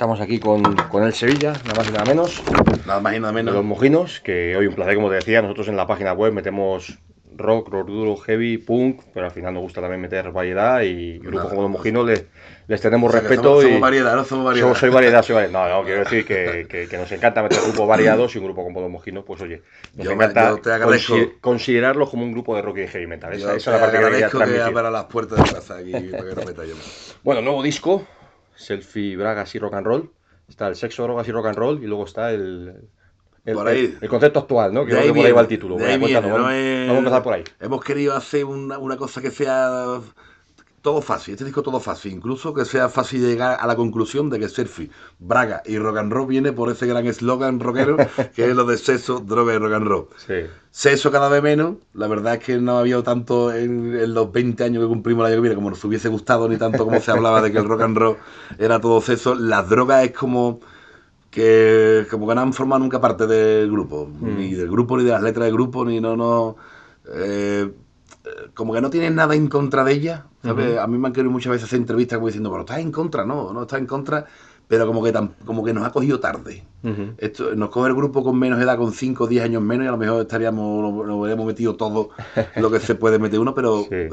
Estamos aquí con, con el Sevilla, nada más y nada menos. Nada más y nada menos. los mojinos, que hoy un placer, como te decía, nosotros en la página web metemos rock, rock duro, heavy, punk, pero al final nos gusta también meter variedad y grupos Nada. como los mojinos les, les tenemos O sea, que respeto somos, y somos variedad, ¿no? Somos variedad. Somos- soy variedad, soy variedad. No, no, quiero decir que, que- que nos encanta meter grupos variados y un grupo como los mojinos, pues oye, nos Yo- encanta yo consi- considerarlos como un grupo de rock y heavy metal. Esa, Yo esa es la te parte que quería agradezco que transmitir. abra las puertas de casa aquí para que no meta yo. Bueno, nuevo disco, Selfie, Bragas y Rock and Roll. Está el sexo, drogas y rock and roll y luego está el, el, Por ahí. el- el concepto actual, ¿no? Que De ahí por ahí va el título. de ahí viene, no vamos, es- vamos a empezar por ahí. Hemos querido hacer una, una cosa que sea todo fácil, este disco todo fácil, incluso que sea fácil llegar a la conclusión de que Selfie, Braga y Rock and Roll viene por ese gran eslogan rockero que es lo de sexo, droga y rock and roll. Sí. Sexo cada vez menos, la verdad es que no ha habido tanto en, en los 20 años que cumplimos que viene como nos hubiese gustado, ni tanto como se hablaba de que el rock and roll era todo sexo. Las drogas es como que como que no han formado nunca parte del grupo, ni del grupo, ni de las letras del grupo, ni no, no... eh, como que no tienes nada en contra de ella, ¿sabes? A mí me han querido muchas veces hacer entrevistas como diciendo, pero estás en contra, no, no estás en contra, pero como que, como que nos ha cogido tarde. Esto, nos coge el grupo con menos edad, con 5 o 10 años menos, y a lo mejor estaríamos, nos, nos hubiéramos metido todo lo que se puede meter uno, pero Sí.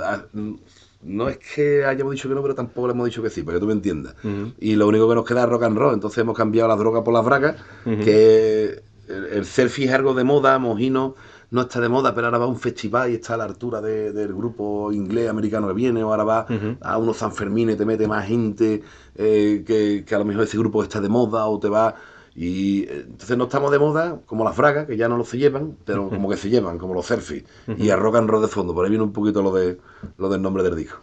no es que hayamos dicho que no, pero tampoco le hemos dicho que sí, para que tú me entiendas. Y lo único que nos queda es rock and roll, entonces hemos cambiado la droga por las bragas, Ujú. que el, el selfie es algo de moda, Mojino no está de moda, pero ahora va a un festival y está a la altura de- del grupo inglés, americano que viene, o ahora va a unos San Fermín y te mete más gente eh, que, que a lo mejor ese grupo está de moda o te va... Y eh, entonces no estamos de moda como las bragas, que ya no los se llevan, pero como que se llevan, como los selfies. Y a rock and roll de fondo, por ahí viene un poquito lo de lo del nombre del disco.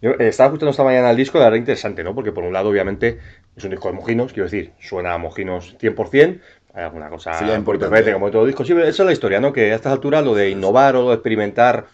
Yo eh, estaba escuchando esta mañana el disco, la verdad interesante, ¿no? Porque por un lado, obviamente, es un disco de mojinos, quiero decir, suena a mojinos 100%, hay alguna cosa poquito importante. como todo disco. Sí, esa es la historia, ¿no? Que a estas alturas lo de innovar o experimentar,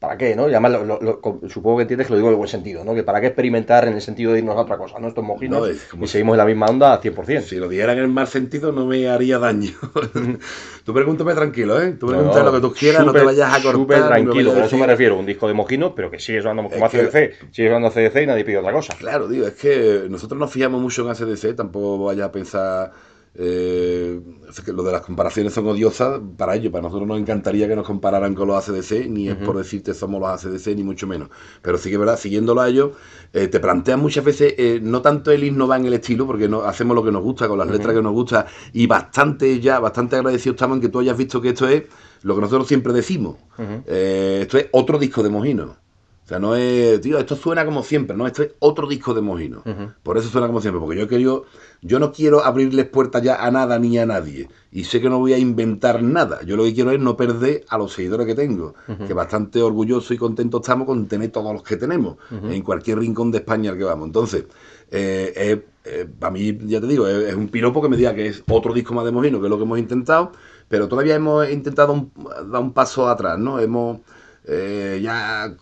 ¿para qué, no? Y además, lo- lo- lo- supongo que entiendes que lo digo en el buen sentido, ¿no? Que para qué experimentar en el sentido de irnos a otra cosa, ¿no? Estos mojinos No, es y seguimos en la misma onda a 100%. Si lo dijera en el mal sentido no me haría daño. tú pregúntame tranquilo, ¿eh? Tú pregúntame no, lo que tú quieras, no te vayas a cortar. Súper tranquilo, a por eso me refiero, un disco de mojinos, pero que sigue sonando como Es que- ACDC, sigue sonando ACDC y nadie pide otra cosa. Claro, tío, es que nosotros nos fijamos mucho en ACDC, tampoco vayas a pensar eh, es que lo de las comparaciones son odiosas para ellos, para nosotros nos encantaría que nos compararan con los ACDC, ni es por decirte somos los ACDC, ni mucho menos. Pero sí que es verdad, siguiéndolo a ellos, eh, te plantean muchas veces, eh, no tanto el himno va en el estilo, porque no, hacemos lo que nos gusta, con las letras que nos gusta, y bastante ya, bastante agradecidos estamos en que tú hayas visto que esto es lo que nosotros siempre decimos. Eh, esto es otro disco de Mojino. O sea, no es, tío, esto suena como siempre, ¿no? Esto es otro disco de Mojino. Por eso suena como siempre, porque yo quiero, yo no quiero abrirles puertas ya a nada ni a nadie. Y sé que no voy a inventar nada. Yo lo que quiero es no perder a los seguidores que tengo. Que bastante orgulloso y contento estamos con tener todos los que tenemos. En cualquier rincón de España al que vamos. Entonces, eh, eh, eh, para mí, ya te digo, es, es un piropo que me diga que es otro disco más de Mojino, que es lo que hemos intentado. Pero todavía hemos intentado un- dar un paso atrás, ¿no? Hemos eh, ya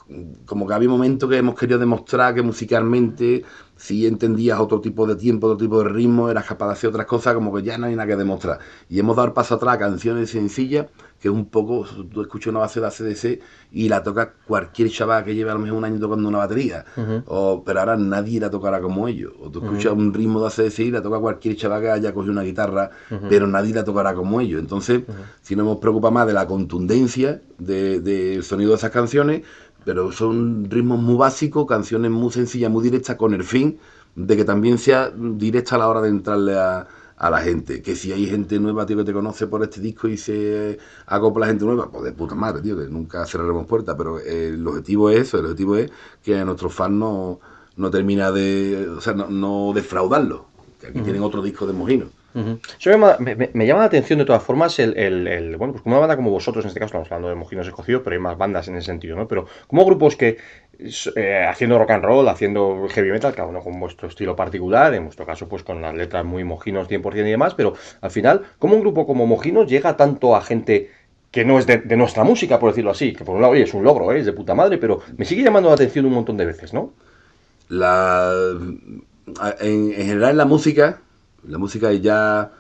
como que había momentos que hemos querido demostrar que musicalmente si entendías otro tipo de tiempo, otro tipo de ritmo, eras capaz de hacer otras cosas, como que ya no hay nada que demostrar. Y hemos dado el paso atrás a canciones sencillas, que es un poco, tú escuchas una base de ACDC y la toca cualquier chaval que lleve a lo mejor un año tocando una batería, o, pero ahora nadie la tocará como ellos. O tú escuchas un ritmo de ACDC y la toca cualquier chaval que haya cogido una guitarra, pero nadie la tocará como ellos. Entonces, si no nos preocupa más de la contundencia de- del sonido de esas canciones, pero son ritmos muy básicos, canciones muy sencillas, muy directas, con el fin de que también sea directa a la hora de entrarle a, a la gente. Que si hay gente nueva, tío, que te conoce por este disco y se acopla gente nueva, pues de puta madre, tío, que nunca cerraremos puertas, pero eh, el objetivo es eso, el objetivo es que a nuestros fans no, no termina de, o sea, no, no defraudarlos, que aquí tienen otro disco de Mojino. Me, llama- me- me- me llama la atención de todas formas el, el- el- bueno, pues como una banda como vosotros, en este caso estamos hablando de Mojinos Escocidos, pero hay más bandas en ese sentido, ¿no? Pero como grupos que eh, haciendo rock and roll, haciendo heavy metal, cada uno con vuestro estilo particular, en vuestro caso pues con las letras muy mojinos 100% y demás, pero al final, ¿cómo un grupo como Mojinos llega tanto a gente que no es de, nuestra música, por decirlo así? Que por un lado, oye, es un logro, ¿eh? es de puta madre, pero me sigue llamando la atención un montón de veces, ¿no? la en, en general en la música la música ya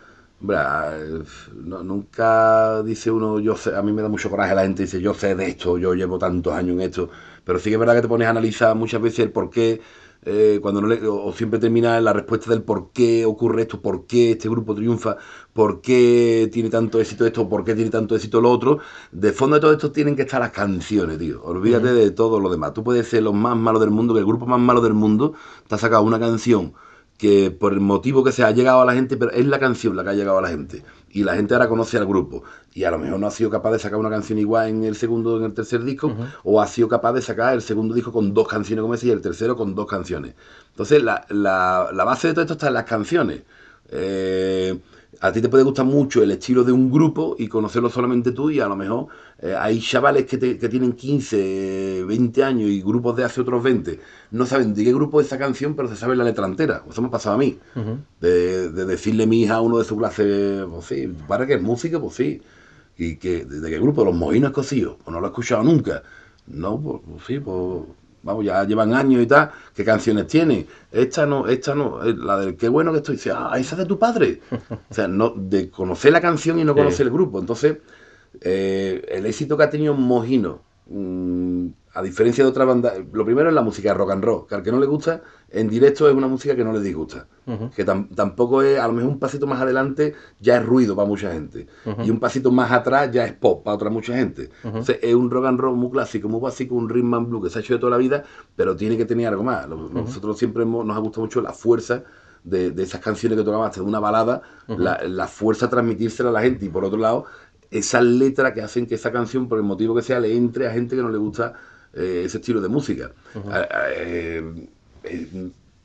no- nunca dice uno yo sé a mí me da mucho coraje la gente dice yo sé de esto yo llevo tantos años en esto pero sí que es verdad que te pones a analizar muchas veces el por qué eh, cuando no le, o siempre termina en la respuesta del por qué ocurre esto, por qué este grupo triunfa, por qué tiene tanto éxito esto, por qué tiene tanto éxito lo otro. De fondo de todo esto tienen que estar las canciones, tío. Olvídate de todo lo demás. Tú puedes ser los más malos del mundo, que el grupo más malo del mundo te ha sacado una canción que por el motivo que se ha llegado a la gente, pero es la canción la que ha llegado a la gente. Y la gente ahora conoce al grupo. Y a lo mejor no ha sido capaz de sacar una canción igual en el segundo o en el tercer disco, o ha sido capaz de sacar el segundo disco con dos canciones, como decía, y el tercero con dos canciones. Entonces, la, la base de todo esto está en las canciones. Eh, a ti te puede gustar mucho el estilo de un grupo y conocerlo solamente tú y a lo mejor eh, hay chavales que, tienen 15, 20 años y grupos de hace otros 20 no saben de qué grupo es esa canción, pero se sabe la letra entera. Eso me ha pasado a mí. de, decirle a mi hija a uno de su clase, pues sí, para que es música, pues sí. Y que, ¿de qué grupo? Los Mojinos Escocidos. Pues no lo he escuchado nunca. No, pues, pues sí, pues vamos, ya llevan años y tal, ¿qué canciones tienen? Esta no, esta no, eh, la del qué bueno que estoy, dice, ah, esa es de tu padre. O sea, no, de conocer la canción y no conocer el grupo. Entonces, eh, el éxito que ha tenido Mojino, mm, a diferencia de otra banda, lo primero es la música rock and roll, que al que no le gusta, en directo es una música que no le disgusta. Que tampoco es, a lo mejor un pasito más adelante ya es ruido para mucha gente. Y un pasito más atrás ya es pop para otra mucha gente. Entonces es un rock and roll muy clásico, muy básico, un rhythm and blues que se ha hecho de toda la vida, pero tiene que tener algo más. Nosotros siempre nos ha gustado mucho la fuerza de, esas canciones que tocamos hasta de una balada, la, la, fuerza transmitírsela a la gente. Y por otro lado, esas letras que hacen que esa canción, por el motivo que sea, le entre a gente que no le gusta eh, ese estilo de música. Eh,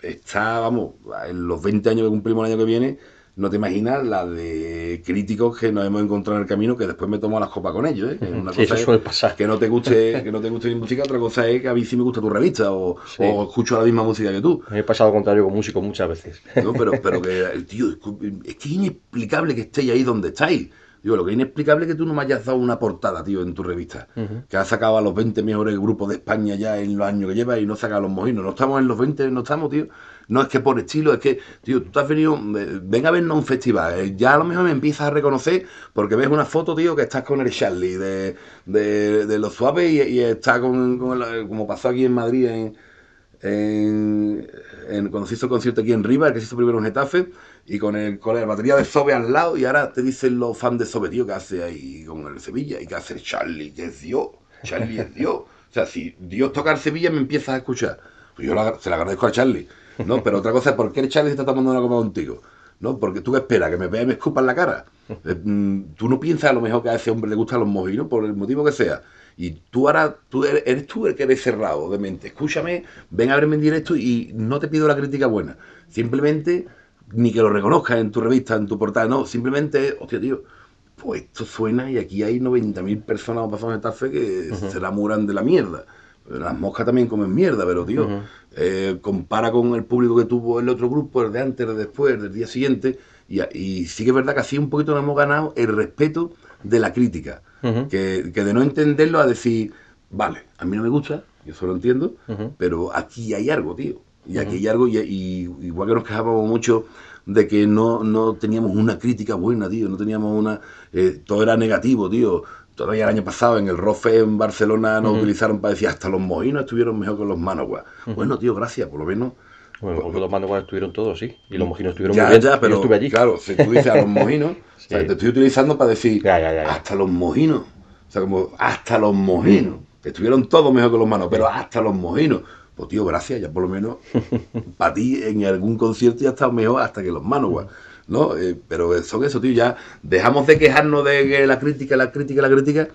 está, vamos, en los 20 años que cumplimos el año que viene, no te imaginas la de críticos que nos hemos encontrado en el camino que después me tomo las copas con ellos, ¿eh? una cosa suele pasar. que no te guste, que no te guste mi música, otra cosa es que a mí sí me gusta tu revista o, escucho la misma música que tú. Me he pasado al contrario con músicos muchas veces. No, pero, pero que tío, es que es inexplicable que estéis ahí donde estáis. Digo, lo que es inexplicable es que tú no me hayas dado una portada, tío, en tu revista. Que has sacado a los 20 mejores grupos de España ya en los años que llevas y no sacado a los mojinos. No estamos en los 20, no estamos, tío. No es que por estilo, es que, tío, tú te has venido, eh, ven a vernos a un festival. Eh, ya a lo mejor me empiezas a reconocer porque ves una foto, tío, que estás con el Charlie de, de, los suaves y, y está con, como pasó aquí en Madrid en, en, cuando se hizo el concierto aquí en Riva, que se hizo primero en Getafe y con, el, con la batería de Sobe al lado, y ahora te dicen los fans de Sobe, tío, que hace ahí con el Sevilla, y que hace Charlie, que es Dios, Charlie es Dios. O sea, si Dios toca el Sevilla, me empiezas a escuchar. Pues yo se lo agradezco a Charlie, ¿no? Pero otra cosa es, ¿por qué el Charlie se está tomando una copa contigo? ¿No? Porque tú qué esperas, que me vea y me escupa en la cara. Eh, mm, tú no piensas a lo mejor que a ese hombre le gustan los mojinos, por el motivo que sea. Y tú ahora, tú eres, tú el que eres cerrado de mente. Escúchame, ven a verme en directo y no te pido la crítica buena. Simplemente ni que lo reconozcas en tu revista, en tu portal, no, simplemente, hostia, tío, pues esto suena y aquí hay 90.000 personas pasadas en esta fe que se enamoran de la mierda. Las moscas también comen mierda, pero tío, eh, compara con el público que tuvo el otro grupo, el de antes, el de después, del día siguiente, y, sí que es verdad que así un poquito nos hemos ganado el respeto de la crítica, que, que, de no entenderlo a decir, vale, a mí no me gusta, yo solo entiendo, pero aquí hay algo, tío. Y aquí hay algo, y, igual que nos quejábamos mucho de que no, no teníamos una crítica buena, tío, no teníamos una... Eh, todo era negativo, tío. Todavía el año pasado en el Rofe en Barcelona nos utilizaron para decir hasta los mojinos estuvieron mejor que los Manowar. Bueno, tío, gracias, por lo menos... Bueno, porque los Manowar estuvieron todos, sí. Y los mojinos estuvieron muy bien. Ya, pero, estuve allí. Claro, si tú dices a los mojinos, o sea, te estoy utilizando para decir hasta los mojinos. O sea, como hasta los mojinos. Estuvieron todos mejor que los manos, pero hasta los mojinos. Pues tío, gracias, ya por lo menos para ti en algún concierto ya estado mejor hasta que los Manowar. ¿no? Eh, pero son eso, tío, ya dejamos de quejarnos de que la crítica, la crítica, la crítica,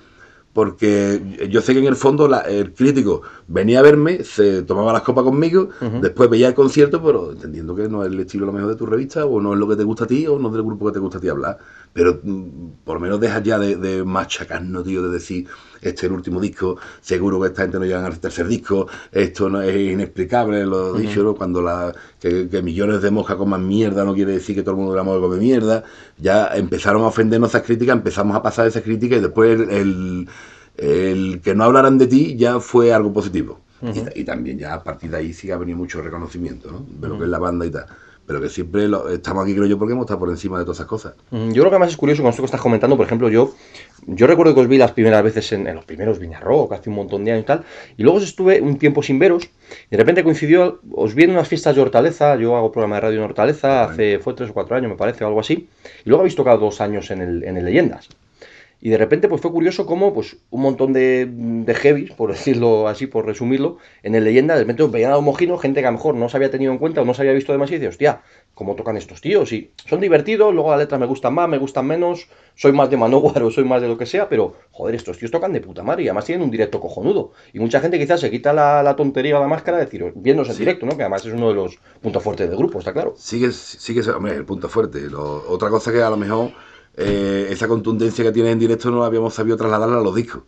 porque yo sé que en el fondo el crítico venía a verme, se tomaba las copas conmigo, después veía el concierto, pero entendiendo que no es el estilo lo mejor de tu revista, o no es lo que te gusta a ti, o no es del grupo que te gusta a ti hablar. Pero mm, por lo menos dejas ya de, de machacarnos, tío, de decir, este es el último disco, seguro que esta gente no llega al tercer disco, esto no es inexplicable, lo he dicho, ¿no? Cuando la, que, millones de moscas coman mierda no quiere decir que todo el mundo de la moda come mierda, ya empezaron a ofendernos esas críticas, empezamos a pasar esas críticas y después el, el, que no hablaran de ti ya fue algo positivo. y, también ya a partir de ahí sí que ha venido mucho reconocimiento, ¿no? De lo que es la banda y tal. Pero que siempre estamos aquí, creo yo, porque hemos estado por encima de todas esas cosas. Mm, yo creo que además es curioso con esto que estás comentando, por ejemplo, yo yo recuerdo que os vi las primeras veces en, los primeros Viñarrock, hace un montón de años y tal, y luego estuve un tiempo sin veros, y de repente coincidió, os vi en unas fiestas de Hortaleza, yo hago programa de radio en Hortaleza, hace, fue tres o cuatro años me parece, o algo así, y luego habéis tocado dos años en el, en el Leyendas. Y de repente pues fue curioso cómo pues un montón de, de heavies, por decirlo así, por resumirlo, en el leyenda de repente veían a homogino, gente que a lo mejor no se había tenido en cuenta o no se había visto demasiado y dice, hostia, ¿cómo tocan estos tíos? Y son divertidos, luego las letras me gustan más, me gustan menos, soy más de Manowar o soy más de lo que sea, pero joder, estos tíos tocan de puta madre y además tienen un directo cojonudo. Y mucha gente quizás se quita la, tontería o la máscara de decir, viéndose en directo, ¿no? Que además es uno de los puntos fuertes del grupo, está claro. Sigue, sigue, hombre, el punto fuerte. otra cosa que a lo mejor eh, esa contundencia que tiene en directo no la habíamos sabido trasladarla a los discos,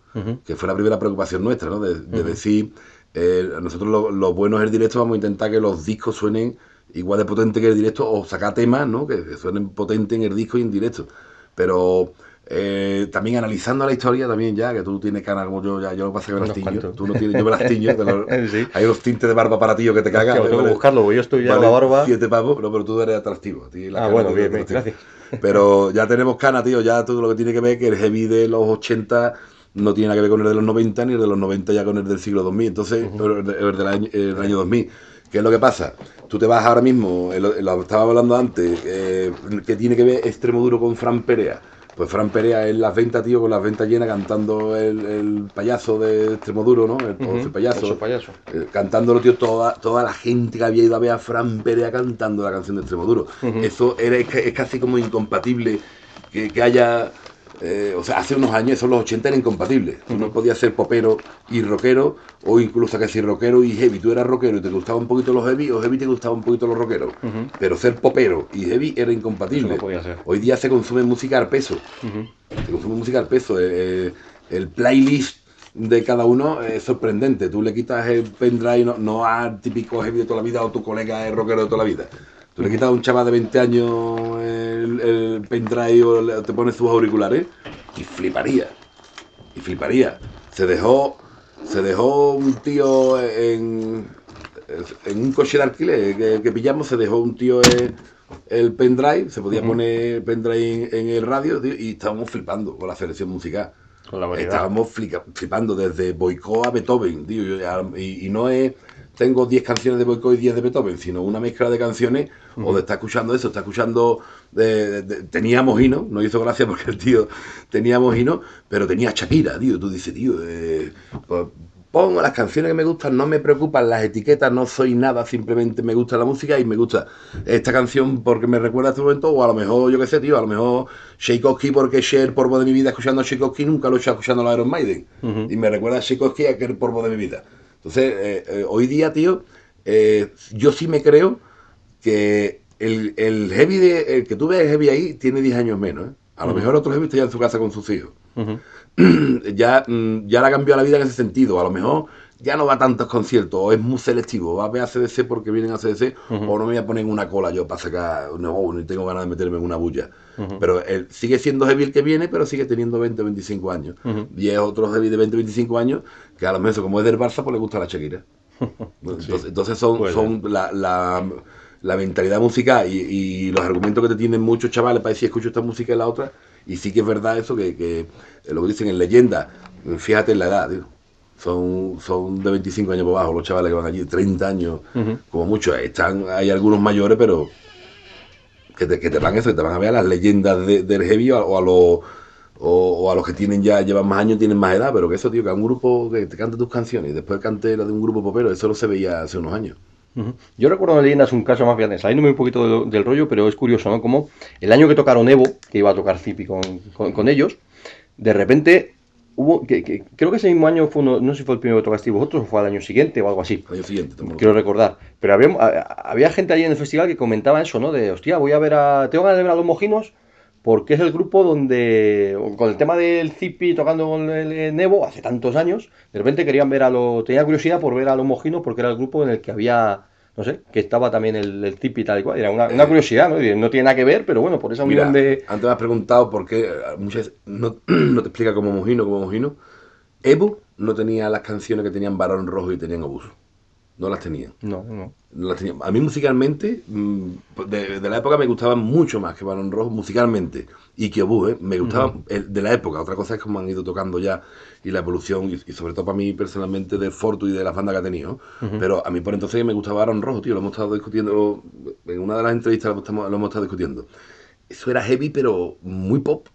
que fue la primera preocupación nuestra, ¿no? De, decir, eh, nosotros lo, lo, bueno es el directo, vamos a intentar que los discos suenen igual de potente que el directo, o sacar temas, ¿no? Que, suenen potente en el disco y en directo. Pero eh, también analizando la historia también ya, que tú tienes cara como yo, ya yo lo pasa que me las tiño, tú no tienes, yo me las tiño, hay unos tintes de barba para ti que te cagan. tengo que buscarlo, yo estoy ya la barba. Siete pavos, no, pero tú eres atractivo. ah, bueno, bien, bien, gracias. Pero ya tenemos cana, tío. Ya todo lo que tiene que ver que el heavy de los 80 no tiene nada que ver con el de los 90, ni el de los 90 ya con el del siglo 2000. Entonces, el, del año, el año 2000. ¿Qué es lo que pasa? Tú te vas ahora mismo, lo, estaba hablando antes, eh, que tiene que ver Extremo Duro con Fran Perea. Pues Fran Perea en las ventas, tío, con las ventas llenas, cantando el, payaso de Extremoduro, ¿no? El, payaso. payaso. Eh, cantándolo, tío, toda, toda la gente que había ido a ver a Fran Perea cantando la canción de Extremoduro. Eso era, es, casi como incompatible que, que haya eh, o sea, hace unos años, esos los 80 eran incompatibles. Tú no podías ser popero y rockero, o incluso que si rockero y heavy. Tú eras rockero y te gustaban un poquito los heavy, o heavy te gustaban un poquito los rockeros. Pero ser popero y heavy era incompatible. Hoy día se consume música al peso. Se consume música al peso. Eh, eh, el playlist de cada uno es sorprendente. Tú le quitas el pendrive, no, no al típico heavy de toda la vida o tu colega es rockero de toda la vida. Tú le quitas a un chaval de 20 años el, el pendrive o te pones sus auriculares y fliparía. Y fliparía. Se dejó, se dejó un tío en, en un coche de alquiler que, pillamos, se dejó un tío el, pendrive, se podía poner pendrive en, el radio y estábamos flipando con la selección musical. estábamos flipando desde Boicó a Beethoven, tío, y, y no es tengo 10 canciones de Boycott y 10 de Beethoven, sino una mezcla de canciones, o de estar escuchando eso, está escuchando, de, tenía Mojino, no hizo gracia porque el tío tenía Mojino, pero tenía Shakira, tío, tú dices, tío, eh, pues, pongo las canciones que me gustan, no me preocupan las etiquetas, no soy nada, simplemente me gusta la música y me gusta esta canción porque me recuerda a este momento, o a lo mejor, yo qué sé, tío, a lo mejor Tchaikovsky porque Cher, polvo de mi vida, escuchando a Tchaikovsky, nunca lo he hecho escuchando a Iron Maiden, y me recuerda a Tchaikovsky a que el polvo de mi vida. Entonces, eh, eh, hoy día, tío, eh, yo sí me creo que el, heavy de, el que tú ves heavy ahí tiene 10 años menos. A lo mejor otro heavy está ya en su casa con sus hijos. ya, mm, ya le ha cambiado la vida en ese sentido. A lo mejor ya no va a tantos conciertos, o es muy selectivo, va a ver a CDC porque vienen a CDC, o no me voy a poner en una cola yo para sacar, no, ni tengo ganas de meterme en una bulla. Pero él sigue siendo heavy el que viene, pero sigue teniendo 20 o 25 años. Y es otro heavy de 20 o 25 años que a lo mejor, como es del Barça, pues le gusta la Shakira. entonces, son, son la, la, mentalidad musical y, los argumentos que te tienen muchos chavales para decir escucho esta música y la otra. Y sí que es verdad eso que, que lo que dicen en leyenda, fíjate en la edad, son, son de 25 años por abajo los chavales que van allí, 30 años, como mucho. Están, hay algunos mayores, pero que te, que te van eso, que te van a ver a las leyendas del heavy o a, los o, a los que tienen ya, llevan más años, tienen más edad, pero que eso, tío, que a un grupo que te cante tus canciones y después cante la de un grupo popero, eso no se veía hace unos años. Yo recuerdo en leyendas un caso más grande, saliéndome un poquito del, rollo, pero es curioso, ¿no? Como el año que tocaron Evo, que iba a tocar Zipi con, con ellos, de repente hubo, que, creo que ese mismo año fue uno, no sé si fue el primero que tocasteis vosotros o fue al año siguiente o algo así. año siguiente, Quiero recordar. Pero había, había gente allí en el festival que comentaba eso, ¿no? De, hostia, voy a ver a. Tengo ganas de ver a los mojinos porque es el grupo donde, con el tema del Zipi tocando con el Nevo hace tantos años, de repente querían ver a los. Tenía curiosidad por ver a los mojinos porque era el grupo en el que había no sé, que estaba también el, el tal y cual. Era una, una curiosidad, ¿no? no tiene nada que ver, pero bueno, por esa unión de. Antes me has preguntado por qué eh, muchas no, no, te explica como Mojino, como Mojino. Evo no tenía las canciones que tenían Barón Rojo y tenían Obuso. No las tenían. No, no. las tenían. A mí musicalmente, mm, de, de la época me gustaba mucho más que Barón Rojo, musicalmente. Y que ¿eh? me gustaba el- de la época. Otra cosa es cómo han ido tocando ya y la evolución, y, y sobre todo para mí personalmente de Fortu y de las bandas que ha tenido. Pero a mí por entonces me gustaba Barón Rojo, tío. Lo hemos estado discutiendo, en una de las entrevistas lo estamos- lo hemos estado discutiendo. Eso era heavy, pero muy pop.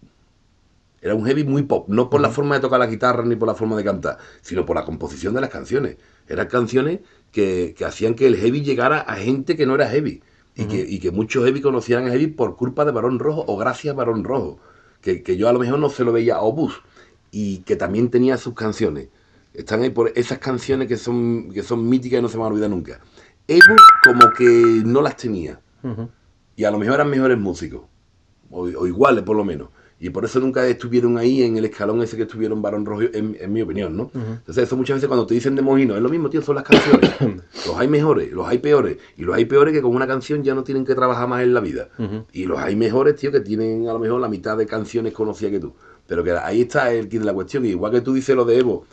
Era un heavy muy pop, no por la forma de tocar la guitarra ni por la forma de cantar, sino por la composición de las canciones. Eran canciones que, que hacían que el heavy llegara a gente que no era heavy. Y, que, y que muchos heavy conocieran a heavy por culpa de Barón Rojo o gracias a Barón Rojo. Que, que yo a lo mejor no se lo veía a Obus. Y que también tenía sus canciones. Están ahí por esas canciones que son, que son míticas y no se van a olvidar nunca. Evo como que no las tenía. Y a lo mejor eran mejores músicos o, o iguales por lo menos. Y por eso nunca estuvieron ahí en el escalón ese que estuvieron Barón Rojo, en, en mi opinión, ¿no? Entonces eso muchas veces cuando te dicen de Mojino, es lo mismo, tío, son las canciones. los hay mejores, los hay peores. Y los hay peores que con una canción ya no tienen que trabajar más en la vida. Y los hay mejores, tío, que tienen a lo mejor la mitad de canciones conocidas que tú. Pero que ahí está el kit de la cuestión. Y igual que tú dices lo de Evo,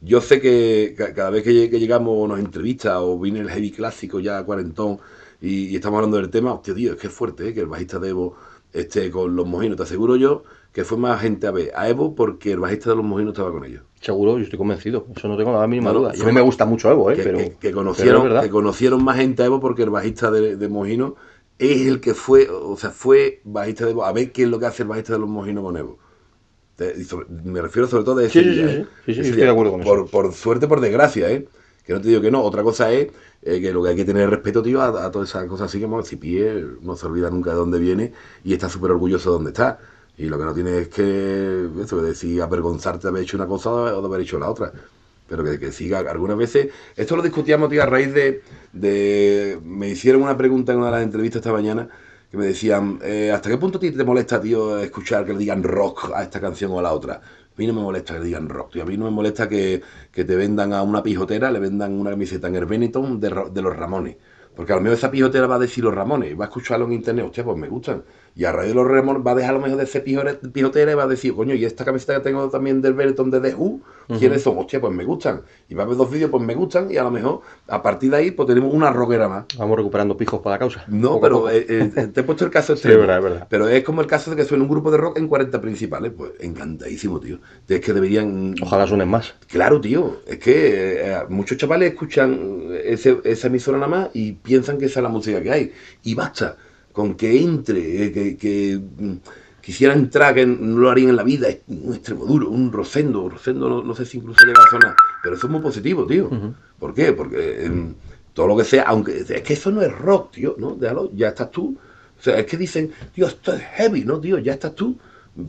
yo sé que ca- cada vez que, lle- que llegamos nos entrevista o viene el heavy clásico ya cuarentón y, y estamos hablando del tema, hostia, tío, es que es fuerte, ¿eh? que el bajista de Evo esté con los mojinos. Te aseguro yo que fue más gente a ver a Evo porque el bajista de los mojinos estaba con ellos. Seguro, yo estoy convencido. Eso no tengo la mínima No, no, duda. Y a mí me gusta mucho Evo, ¿eh? que, pero, que- conocieron, que conocieron más gente a Evo porque el bajista de, de Mojino es el que fue, o sea, fue bajista de Evo. A ver qué es lo que hace el bajista de los Mojinos con Evo. Sobre- me refiero sobre todo de ese Sí, sí, día, sí, ¿eh? sí, sí, Ese estoy de acuerdo con por, eso. Por suerte, por desgracia, ¿eh? Que no te digo que no. Otra cosa es eh, que lo que hay que tener respeto, tío, a, todas esas cosas así que si pie no se olvida nunca de dónde viene y está súper orgulloso de dónde está. Y lo que no tiene es que, eso, que decir, avergonzarte de haber hecho una cosa o de haber hecho la otra. Pero que, que siga algunas veces. Esto lo discutíamos, tío, a raíz de, de. Me hicieron una pregunta en una de las entrevistas esta mañana que me decían: eh, ¿Hasta qué punto ti te molesta, tío, escuchar que le digan rock a esta canción o a la otra? A mí no me molesta que digan rock, tío. A mí no me molesta que, que te vendan a una pijotera, le vendan una camiseta en el Benetton de, de los Ramones. Porque a lo mejor esa pijotera va a decir los Ramones, va a escucharlo en internet, hostia, pues me gustan. Y a raíz de los Ramones va a dejar a lo mejor de ese pijore- pijotera y va a decir, coño, y esta camiseta que tengo también del Benetton de The Who, ¿quiénes son? Hostia, pues me gustan. Y va a ver dos vídeos, pues me gustan, y a lo mejor a partir de ahí, pues tenemos una rockera más. Vamos recuperando pijos para la causa. No, pero poco. eh, eh, te he puesto el caso Sí, extremo. es verdad, es verdad. Pero es como el caso de que suene un grupo de rock en 40 principales. Pues encantadísimo, tío. Es que deberían. Ojalá suenen más. Claro, tío. Es que eh, muchos chavales escuchan ese- esa emisora nada más y piensan que esa es la música que hay. Y basta con que entre, eh, que, que, mm, quisiera entrar, que no lo harían en la vida. Un extremo duro, un rosendo. Rosendo no, no sé si incluso llega a sonar. Pero eso es muy positivo, tío. ¿Por qué? Porque em, todo lo que sea, aunque es que eso no es rock, tío, ¿no? Déjalo, ya estás tú. O sea, es que dicen, tío, esto es heavy, ¿no, tío? Ya estás tú.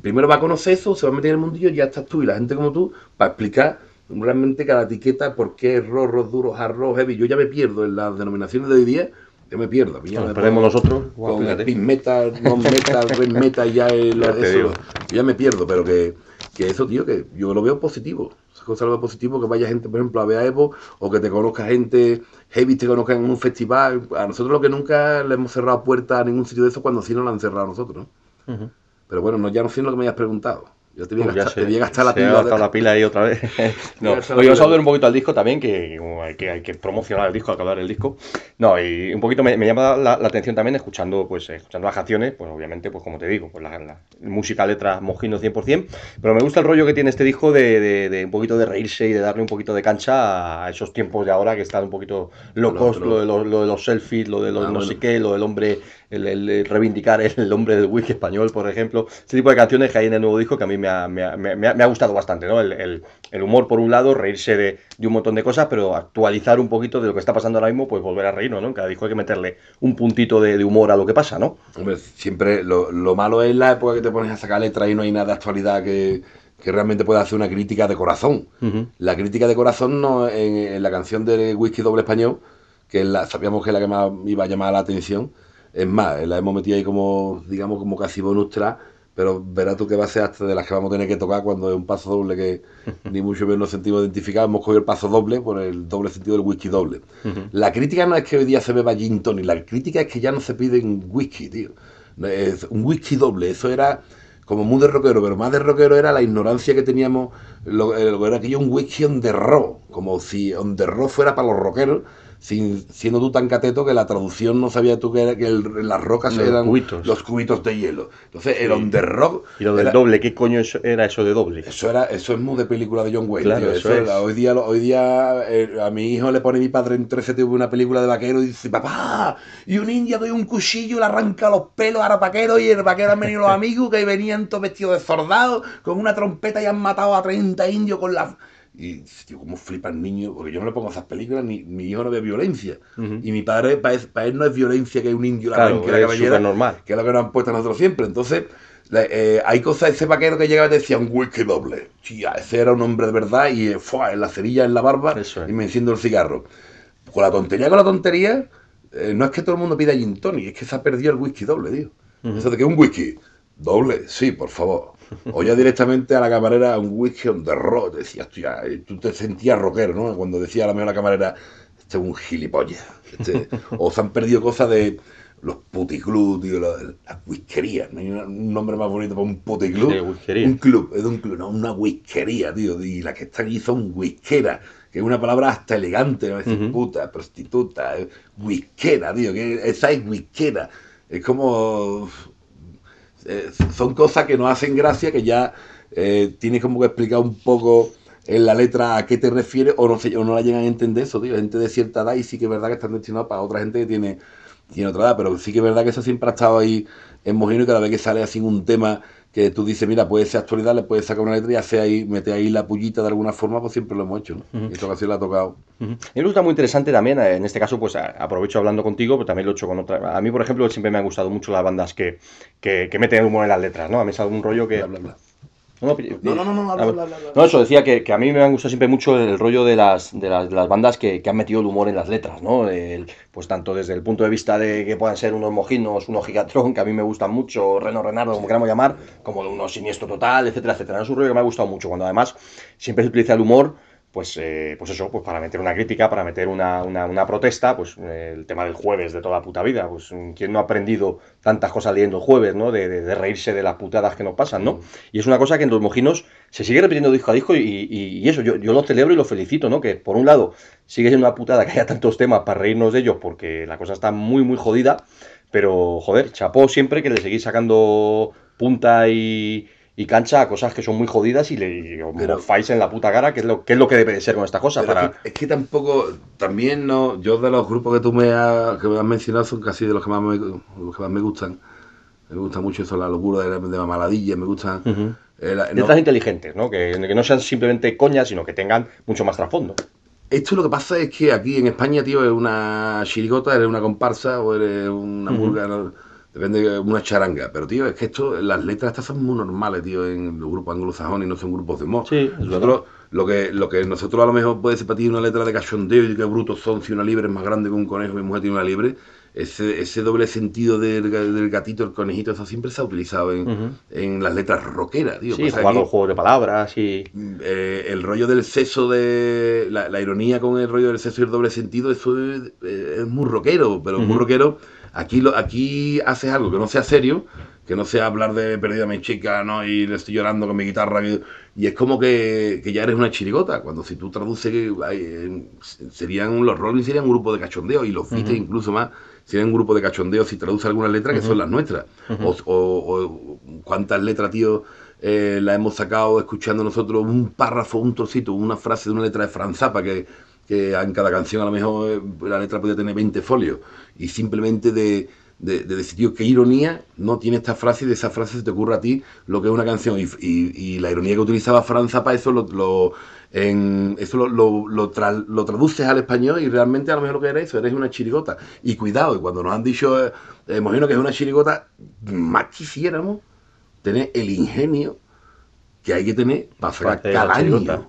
Primero va a conocer eso, se va a meter en el mundillo, ya estás tú. Y la gente como tú, para explicar realmente cada etiqueta, por qué es rock, rock duro, hard rock, heavy. Yo ya me pierdo en las denominaciones de hoy día, yo me pierdo. Ya Nos me perdemos nosotros. Con fíjate. speed metal, non metal, red metal, ya, el- Ya eso, ya me pierdo, pero que, que eso, tío, que yo lo veo positivo. Esa cosa lo veo positivo, que vaya gente, por ejemplo, a ver a Evo, o que te conozca gente heavy, te conozca en un festival. A nosotros lo que nunca le hemos cerrado puertas a ningún sitio de eso, cuando sí nos la han cerrado a nosotros, ¿no? Pero bueno, no, ya no sé lo que me hayas preguntado. Yo te voy a gastar, sé, te voy a gastar la se pila. gastado la pila ahí otra vez. no, se hoy vamos a hablar un poquito al disco también, que que, hay que promocionar el disco, hablar del disco. No, y un poquito me, me llama la, la atención también escuchando, pues, eh, escuchando las canciones, pues obviamente, pues como te digo, pues la, la música, letra, mojino 100%, pero me gusta el rollo que tiene este disco de, de- de un poquito de reírse y de darle un poquito de cancha a esos tiempos de ahora que están un poquito locos, lo, de los, lo de los selfies, lo de los Ah, no bueno. sé qué, lo del hombre, el, el reivindicar el hombre del whisky español, por ejemplo, ese tipo de canciones que hay en el nuevo disco que a mí me ha, me ha- me ha- me ha gustado bastante, ¿no? El, el- humor por un lado, reírse de, de un montón de cosas, pero actualizar un poquito de lo que está pasando ahora mismo, pues volver a reírnos, ¿no? En cada disco hay que meterle un puntito de, de humor a lo que pasa, ¿no? Hombre, siempre lo, lo malo es la época que te pones a sacar letras y no hay nada de actualidad que, que realmente pueda hacer una crítica de corazón. Ujú. La crítica de corazón no en, en la canción de Whisky Doble Español, que la, sabíamos que es la que más iba a llamar la atención. Es más, la hemos metido ahí como, digamos, como casi bonus track, pero verás tú que va a ser hasta de las que vamos a tener que tocar cuando es un paso doble que ni mucho menos nos sentimos identificados. Hemos cogido el paso doble por el doble sentido del whisky doble. La crítica no es que hoy día se beba gin tonic, la crítica es que ya no se piden whisky, tío. Es un whisky doble, eso era como muy de rockero, pero más de rockero era la ignorancia que teníamos, lo, eh, lo que era aquello un whisky on the raw, como si on the raw fuera para los rockeros, sin, siendo tú tan cateto que la traducción no sabía tú que, era, que las rocas eran los cubitos de hielo. Entonces, el on the rock. Y lo del doble, ¿qué coño era eso de doble? Eso era eso es muy de película de John Wayne. hoy día, hoy día eh, a mi hijo le pone mi padre en 13 una película de vaquero y dice, papá, y un indio con un cuchillo le arranca los pelos a los vaqueros y el vaquero han venido los amigos que venían todos vestidos de soldados con una trompeta y han matado a 30 indios con la y, tío, cómo flipa el niño, porque yo no le pongo esas películas, ni mi hijo no ve violencia. Y mi padre, para él, no es violencia que un indio la la cabellera, normal. que es lo que nos han puesto a nosotros siempre. Entonces, eh, hay cosas, ese vaquero que llegaba y decía un whisky doble. Chía, ese era un hombre de verdad y eh, en la cerilla en la barba y me enciendo el cigarro. Con la tontería, con la tontería, eh, no es que todo el mundo pida gin tonic, es que se ha perdido el whisky doble, tío. Eso de que un whisky doble, sí, por favor. O ya directamente a la camarera un whisky on the road. Decías, tú, ya, tú te sentías rockero, ¿no? Cuando decía a la mejor la camarera, este es un gilipollas. Este, o se han perdido cosas de los puticlubs, tío, las whiskerías. No hay un nombre más bonito para un puticlub. un club, es un club, no, una whiskería, tío. Y las que están allí son whiskeras, que es una palabra hasta elegante, no decir puta, prostituta, whiskera, tío, que esa es whiskera. Es como eh, son cosas que nos hacen gracia, que ya eh, tienes como que explicar un poco en la letra a qué te refieres o no, o no la llegan a entender eso, tío. Gente de cierta edad y sí que es verdad que están destinados para otra gente que tiene, tiene otra edad, pero sí que es verdad que eso siempre ha estado ahí en Mojino y cada vez que sale así un tema que tú dices, mira, puede ser actualidad, le puedes sacar una letra y hacer ahí, mete ahí la pullita de alguna forma, pues siempre lo hemos hecho, ¿no? Uh -huh. Esta ocasión la ha tocado. Uh -huh. me gusta muy interesante también, eh, en este caso, pues aprovecho hablando contigo, pero también lo he hecho con otra. A mí, por ejemplo, siempre me han gustado mucho las bandas que, que, que meten humor en las letras, ¿no? A mí es algún rollo que. Bla, bla, bla. No, no, no, no, no, no, eso decía que, que, a mí me han gustado siempre mucho el rollo de las, de las, de las bandas que, que, han metido el humor en las letras, ¿no? El, pues tanto desde el punto de vista de que puedan ser unos mojinos, unos gigatrón, que a mí me gustan mucho, Reno Renardo, como queramos llamar, como unos siniestro total, etcétera, etcétera. Es un rollo que me ha gustado mucho, cuando además siempre se utiliza el humor pues, eh, pues eso, pues para meter una crítica, para meter una, una, una protesta, pues eh, el tema del jueves de toda la puta vida, pues quién no ha aprendido tantas cosas leyendo el jueves, ¿no? De, de, de reírse de las putadas que nos pasan, ¿no? Y es una cosa que en los mojinos se sigue repitiendo disco a disco y, y, y eso, yo, yo, lo celebro y lo felicito, ¿no? Que por un lado sigue siendo una putada que haya tantos temas para reírnos de ellos porque la cosa está muy, muy jodida, pero joder, chapó siempre que le seguís sacando punta y y cancha a cosas que son muy jodidas y le mofáis en la puta cara, que es lo que es lo que debe de ser con esta cosa. Para... Es, que, es, que, tampoco, también no, yo de los grupos que tú me has, que me has mencionado son casi de los que más me, los que más me gustan. Me gusta mucho eso, la locura de la, de la maladilla, me gustan... Uh -huh. eh, la, no, inteligentes, ¿no? Que, que, no sean simplemente coñas, sino que tengan mucho más trasfondo. Esto lo que pasa es que aquí en España, tío, es una chirigota, eres una comparsa o eres una uh -huh. burga... ¿no? Depende de una charanga. Pero, tío, es que esto, las letras estas son muy normales, tío, en los grupos anglosajones y no son grupos de humor. Sí, nosotros, lo que, lo que nosotros a lo mejor puede ser para ti una letra de cachondeo y qué brutos son si una libre es más grande que un conejo y mi mujer tiene una libre. Ese, ese doble sentido del, del, gatito, el conejito, eso siempre se ha utilizado en, uh -huh. en las letras rockeras, tío. Sí, jugando juegos de palabras y... Eh, el rollo del sexo de... La, la, ironía con el rollo del sexo y el doble sentido, eso es, es muy rockero, pero uh -huh. muy rockero Aquí, lo, aquí haces algo que no sea serio, que no sea hablar de perdida mi chica, ¿no? Y le estoy llorando con mi guitarra. Y es como que, que ya eres una chirigota. Cuando si tú traduces, serían los Rolling serían un grupo de cachondeo y los uh -huh. incluso más serían un grupo de cachondeo si traduce algunas letras que uh -huh. son las nuestras. Uh -huh. o, o, o, cuántas letras, tío, eh, las hemos sacado escuchando nosotros un párrafo, un trocito, una frase de una letra de Franz Zappa que que en cada canción a lo mejor eh, la letra podía tener 20 folios y simplemente de, de, de, decir, tío, qué ironía no tiene esta frase y de esa frase se te ocurre a ti lo que es una canción. Y, y, y la ironía que utilizaba Franz Zappa eso lo, lo en, eso lo, lo, lo, tra, lo, traduces al español y realmente a lo mejor lo que eres eso, eres una chirigota. Y cuidado, y cuando nos han dicho eh, eh, imagino que es una chirigota más quisiéramos tener el ingenio que hay que tener para sacar cada año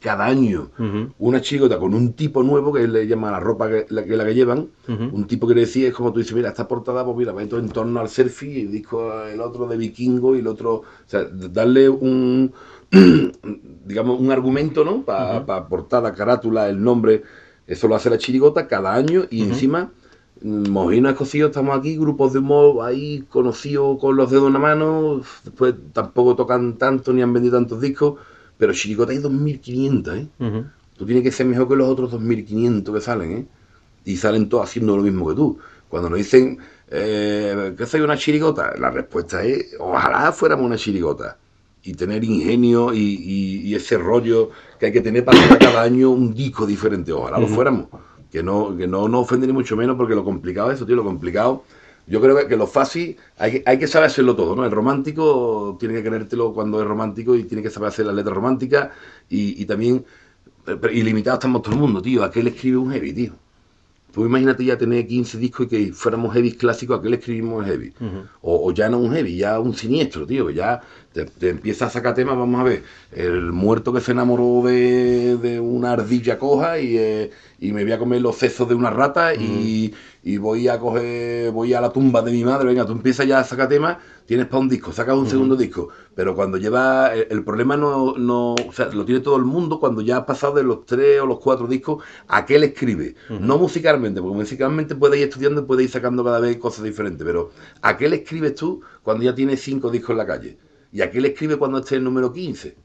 cada año uh -huh. una chirigota con un tipo nuevo que le llama la ropa que la que, la que llevan, uh -huh. un tipo que le decía, es como tú dices, mira, esta portada, pues mira, va en torno al selfie, el disco, el otro de vikingo y el otro, o sea, darle un, digamos, un argumento, ¿no? Para uh -huh. pa portada, carátula, el nombre, eso lo hace la chirigota cada año y encima... Mojino Escocido, estamos aquí, grupos de humor ahí conocidos con los dedos en la mano, después tampoco tocan tanto ni han vendido tantos discos, pero Chiricota hay 2.500, ¿eh? Uh -huh. Tú tienes que ser mejor que los otros 2.500 que salen, ¿eh? y salen todos haciendo lo mismo que tú. Cuando nos dicen eh, que soy una chirigota, la respuesta es ojalá fuéramos una chirigota y tener ingenio y, ese rollo que hay que tener para cada año un disco diferente. Ojalá lo fuéramos. Que no, que no nos ofende ni mucho menos porque lo complicado es eso, tío, lo complicado. Yo creo que, lo fácil hay que, hay que saber hacerlo todo, ¿no? El romántico tiene que creértelo cuando es romántico y tiene que saber hacer las letras románticas y, y también eh, ilimitado estamos todo el mundo, tío. ¿A qué le escribe un heavy, tío? Tú imagínate ya tener 15 discos y que fuéramos heavy clásicos, ¿a qué le escribimos heavy? o, ya no un heavy, ya un siniestro, tío, ya te, empieza a sacar temas, vamos a ver, el muerto que se enamoró de, una ardilla coja y, eh, y, me voy a comer los sesos de una rata y, y, voy a coger, voy a la tumba de mi madre, venga, tú empiezas ya a sacar temas, tienes para un disco, sacas un segundo disco, pero cuando lleva, el, problema no, no, o sea, lo tiene todo el mundo cuando ya ha pasado de los tres o los cuatro discos, ¿a qué le escribe? No musicalmente, porque musicalmente puede ir estudiando y puede ir sacando cada vez cosas diferentes, pero ¿a qué le escribes tú cuando ya tienes cinco discos en la calle? ¿Y a qué le escribe cuando esté el número 15?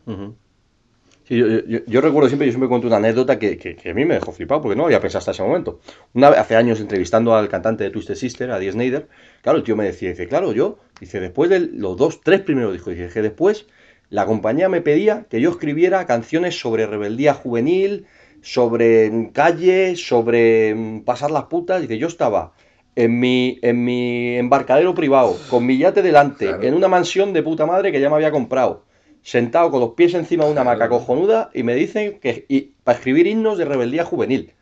Yo, recuerdo siempre, yo siempre cuento una anécdota que, a mí me dejó flipado porque no había pensado hasta ese momento. Una vez, hace años, entrevistando al cantante de Twisted Sister, a Die Snyder, claro, el tío me decía, dice, claro, yo, dice, después de los dos, tres primeros discos, dice, que después la compañía me pedía que yo escribiera canciones sobre rebeldía juvenil, sobre calle, sobre mm, pasar las putas, dice, yo estaba en mi, en mi embarcadero privado, con mi yate delante, en una mansión de puta madre que ya me había comprado, sentado con los pies encima de una maca cojonuda y me dicen que para escribir himnos de rebeldía juvenil.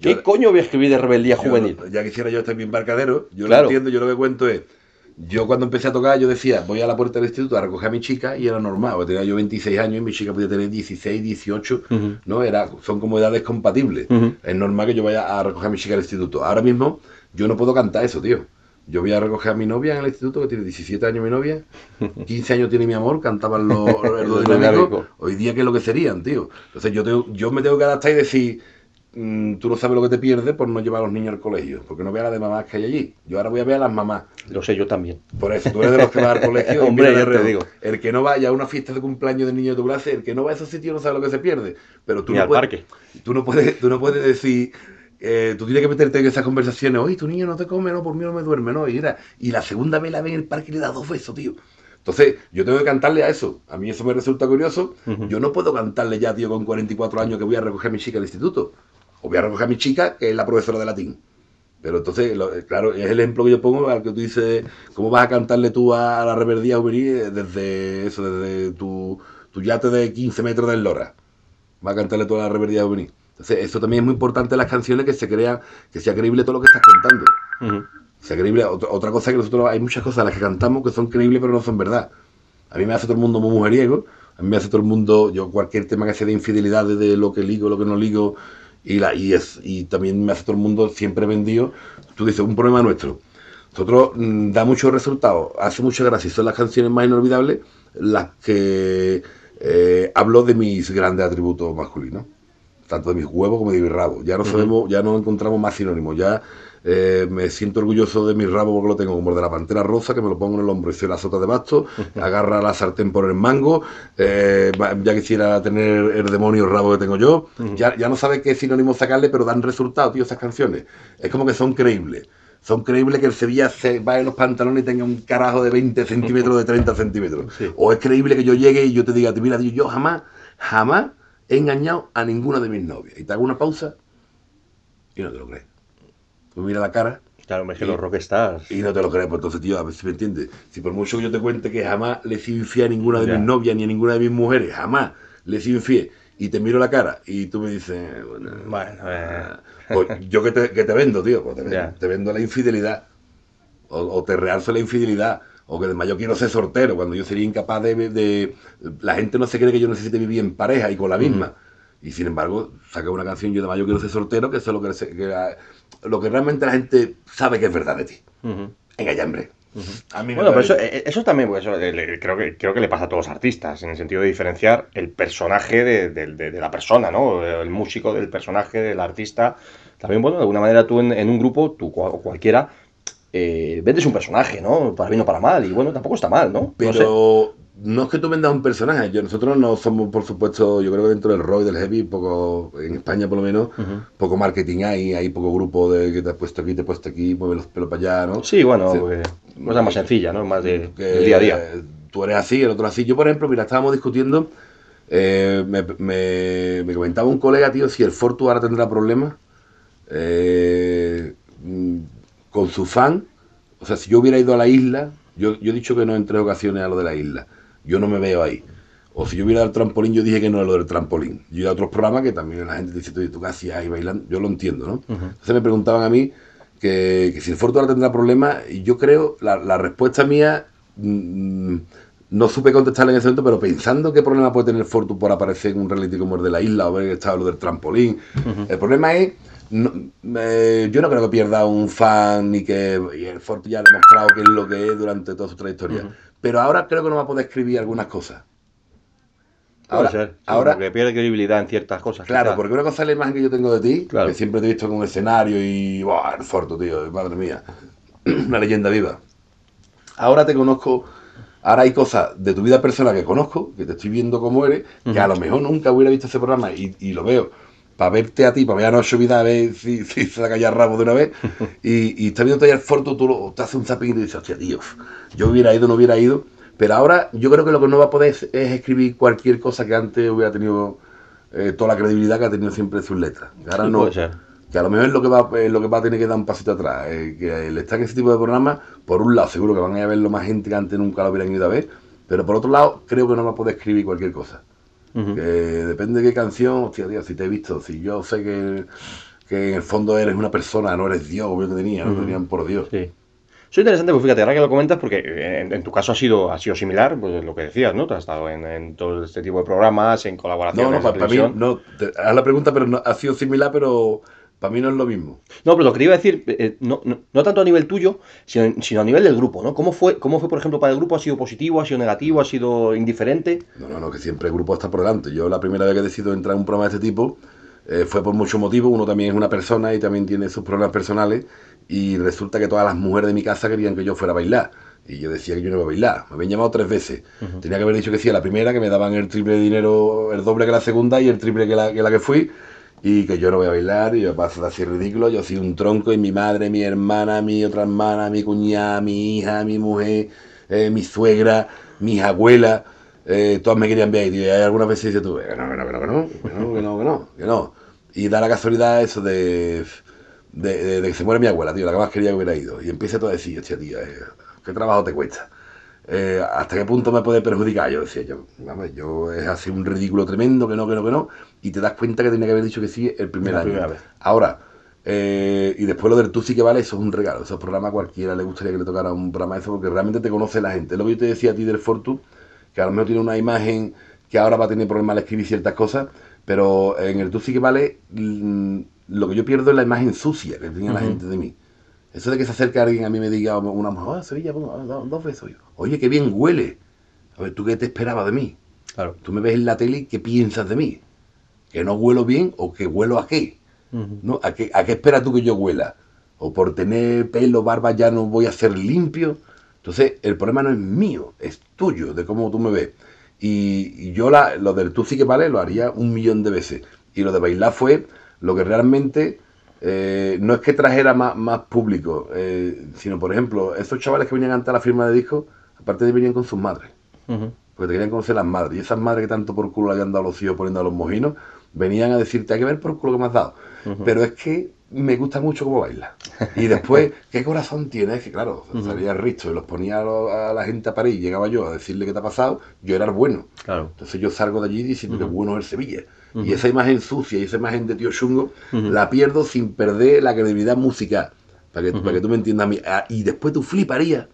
¿Qué coño voy a escribir de rebeldía juvenil? Ya quisiera yo estar en mi embarcadero, yo lo entiendo, yo lo que cuento es, yo cuando empecé a tocar, yo decía, voy a la puerta del instituto a recoger a mi chica y era normal, porque tenía yo 26 años y mi chica podía tener 16, 18, ¿no? Era, son como edades compatibles. Es normal que yo vaya a recoger a mi chica al instituto. Ahora mismo yo no puedo cantar eso, tío. Yo voy a recoger a mi novia en el instituto, que tiene 17 años mi novia, 15 años tiene mi amor, cantaban los, los Hoy día, ¿qué es lo que serían, tío? Entonces yo, yo me tengo que adaptar y decir, mm, tú no sabes lo que te pierdes por no llevar a los niños al colegio, porque no veas a las mamás que hay allí. Yo ahora voy a ver a las mamás. Lo sé yo también. Por eso, tú eres de los que van al colegio. Hombre, ya te digo. El que no vaya a una fiesta de cumpleaños del niño de tu clase, el que no va a esos sitios no sabe lo que se pierde. Pero tú Ni no al parque. Tú no puedes, tú no puedes decir eh, tú tienes que meterte en esas conversaciones. Oye, tu niño no te come, no, por mí no me duerme, no. Y, era, y la segunda vez la ve en el parque y le da dos besos, tío. Entonces, yo tengo que cantarle a eso. A mí eso me resulta curioso. Yo no puedo cantarle ya, tío, con 44 años que voy a recoger a mi chica al instituto. O voy a recoger a mi chica, que es la profesora de latín. Pero entonces, claro, es el ejemplo que yo pongo al que tú dices, ¿cómo vas a cantarle tú a la reverdía juvenil desde eso, desde tu, tu yate de 15 metros del Lora? Vas a cantarle tú a la reverdía juvenil. Entonces, eso también es muy importante en las canciones, que se crea, que sea creíble todo lo que estás contando. Sea creíble. Otra, cosa que nosotros, hay muchas cosas las que cantamos que son creíbles pero no son verdad. A mí me hace todo el mundo muy mujeriego, a mí me hace todo el mundo, yo cualquier tema que sea de infidelidad, de lo que ligo, lo que no ligo, y, la, y, es, y también me hace todo el mundo siempre vendido. Tú dices, un problema nuestro. Nosotros mm, da muchos resultados, hace mucha gracia, son las canciones más inolvidables las que eh, hablo de mis grandes atributos masculinos tanto de mis huevos como de mi rabo. Ya no sabemos, ya no encontramos más sinónimos. Ya eh, me siento orgulloso de mi rabo porque lo tengo como el de la pantera rosa, que me lo pongo en el hombro y soy la sota de basto, agarra la sartén por el mango, eh, ya quisiera tener el demonio rabo que tengo yo. ya, ya no sabe qué sinónimo sacarle, pero dan resultado, tío, esas canciones. Es como que son creíbles. Son creíbles que el Sevilla se vaya en los pantalones y tenga un carajo de 20 centímetros, de 30 centímetros. O es creíble que yo llegue y yo te diga, mira, yo jamás, jamás he engañado a ninguna de mis novias. Y te hago una pausa y no te lo crees. Tú mira la cara. Claro, me que los rockstars. Y no te lo crees, pues entonces, tío, a ver si me entiendes. Si por mucho que yo te cuente que jamás le sido infiel a ninguna de mis novias ni a ninguna de mis mujeres, jamás le sido infiel, y te miro la cara y tú me dices, bueno, eh. pues yo que te, que te, vendo, tío, pues te, vendo, la infidelidad. O, o te realzo la infidelidad o que además yo quiero ser sortero, cuando yo sería incapaz de, La gente no se cree que yo necesite vivir en pareja y con la misma. Y sin embargo, saca una canción, yo además yo quiero ser sortero, que eso es lo que, lo que realmente la gente sabe que es verdad de ti. Venga ya, hombre. bueno, pero eso, eh, eso también, pues, eso, eh, creo, que, creo que le pasa a todos los artistas, en el sentido de diferenciar el personaje de, la persona, ¿no? El músico del personaje, del artista. También, bueno, de alguna manera tú en, un grupo, tú o cualquiera, eh, vendes un personaje, ¿no? Para bien o para mal, y bueno, tampoco está mal, ¿no? Pero no es que tú vendas un personaje, yo, nosotros no somos, por supuesto, yo creo que dentro del rock y del heavy, poco, en España por lo menos, poco marketing hay, hay poco grupo de que te has puesto aquí, te has puesto aquí, mueve los pelos para allá, ¿no? Sí, bueno, cosa más sencilla, ¿no? Más de, del día a día. Tú eres así, el otro así. Yo, por ejemplo, mira, estábamos discutiendo, eh, me, me, comentaba un colega, tío, si el Fortu ahora tendrá problemas eh, con su fan. O sea, si yo hubiera ido a la isla, yo, yo he dicho que no en tres ocasiones a lo de la isla yo no me veo ahí. O si yo hubiera al trampolín, yo dije que no es lo del trampolín. Yo iba a otros programas que también la gente dice, ¿tú qué hacías ahí bailando? Yo lo entiendo, ¿no? Entonces me preguntaban a mí que, si el Fortuna tendrá problemas, y yo creo, la, respuesta mía, mm, no supe contestarle en ese momento, pero pensando qué problema puede tener Fortu por aparecer en un reality como el de la isla o ver que estaba lo del trampolín. El problema es yo no creo que pierda un fan ni que y el Fortu ya ha demostrado que es lo que es durante toda su trayectoria pero ahora creo que no va a poder escribir algunas cosas. Ahora, ser. ahora porque pierde credibilidad en ciertas cosas. Claro, porque una cosa es la imagen que yo tengo de ti, que siempre te he visto en un escenario y. ¡Buah! El Forto, tío, madre mía. Una leyenda viva. Ahora te conozco. Ahora hay cosas de tu vida personal que conozco, que te estoy viendo como eres, que a lo mejor nunca hubiera visto ese programa y, lo veo para verte a ti, para ver a Noche Vida, a ver si, se saca ya rabo de una vez, y, y estás viendo todavía el Forto, tú lo, te haces un zapping y dices, hostia, tío, yo hubiera ido, no hubiera ido. Pero ahora yo creo que lo que no va a poder es, escribir cualquier cosa que antes hubiera tenido eh, toda la credibilidad que ha tenido siempre sus letras. ahora no. Que a lo mejor es lo que va, lo que va a tener que dar un pasito atrás. Eh, que el estar en ese tipo de programas, por un lado, seguro que van a verlo más gente que antes nunca lo hubieran ido a ver. Pero por otro lado, creo que no va a poder escribir cualquier cosa. Depende de qué canción, hostia, tío, si te he visto, si yo sé que, que en el fondo eres una persona, no eres Dios, yo te tenía, no tenían por Dios. Sí. Eso es interesante, pues fíjate, ahora que lo comentas, porque en, tu caso ha sido, ha sido similar, pues lo que decías, ¿no? Te has estado en, todo este tipo de programas, en colaboración. No, no, para, mí, no, haz la pregunta, pero no, ha sido similar, pero para mí no es lo mismo. No, pero lo que iba a decir, eh, no, no, tanto a nivel tuyo, sino, sino, a nivel del grupo, ¿no? ¿Cómo fue, ¿Cómo fue, por ejemplo, para el grupo? ¿Ha sido positivo? ¿Ha sido negativo? ¿Ha sido indiferente? No, no, no, que siempre el grupo está por delante. Yo la primera vez que he decidido entrar en un programa de este tipo eh, fue por muchos motivos. Uno también es una persona y también tiene sus problemas personales y resulta que todas las mujeres de mi casa querían que yo fuera a bailar. Y yo decía que yo no iba a bailar. Me habían llamado tres veces. Tenía que haber dicho que sí a la primera, que me daban el triple de dinero, el doble que la segunda y el triple que la que, la que fui. Y que yo no voy a bailar y yo paso así ridículo. Yo soy un tronco y mi madre, mi hermana, mi otra hermana, mi cuñada, mi hija, mi mujer, eh, mi suegra, mis abuelas, eh, todas me querían ver. Y algunas veces dices tú, que no, que no, que no, que no, que no, que no, que no, no. Y da la casualidad eso de de, que se muere mi abuela, tío, la que más quería que hubiera ido. Y empieza todo a decir, hostia, tío, eh, ¿qué trabajo te cuesta? Eh, ¿Hasta qué punto me puede perjudicar? Yo decía, yo, vamos, yo es así un ridículo tremendo, que no, que no, que no. Y te das cuenta que tenía que haber dicho que sí el primer año. Ahora, eh, y después lo del tú sí que vale, eso es un regalo. Esos programas cualquiera le gustaría que le tocara un programa de eso porque realmente te conoce la gente. Lo que yo te decía a ti del Fortu, que a lo mejor tiene una imagen que ahora va a tener problemas al escribir ciertas cosas, pero en el tú sí que vale mm, lo que yo pierdo es la imagen sucia que tenía la gente de mí. Eso de que se acerque alguien a mí y me diga una mujer, oh, Sevilla, dos besos. Oye, qué bien huele. A ver, ¿tú qué te esperabas de mí? Claro. Tú me ves en la tele y qué piensas de mí. ¿Que no huelo bien o que huelo a qué? ¿No? ¿A, qué ¿A qué esperas tú que yo huela? ¿O por tener pelo, barba ya no voy a ser limpio? Entonces, el problema no es mío, es tuyo, de cómo tú me ves. Y, yo la, lo del tú sí que vale lo haría un millón de veces. Y lo de bailar fue lo que realmente eh, no es que trajera más, más público, eh, sino, por ejemplo, esos chavales que venían antes a la firma de discos, aparte de venían con sus madres. Porque te querían conocer las madres. Y esas madres que tanto por culo le habían dado los hijos poniendo a los mojinos, venían a decirte, hay que ver por culo que me has dado. Pero es que me gusta mucho cómo baila. Y después, ¿qué corazón tienes? Que claro, salía Risto y los ponía a, la gente a París, llegaba yo a decirle qué te ha pasado, yo era el bueno. Claro. Entonces yo salgo de allí diciendo que bueno es el Sevilla. Y esa imagen sucia y esa imagen de tío chungo la pierdo sin perder la credibilidad musical. Para que, para que tú me entiendas a mí. Ah, y después tú fliparías,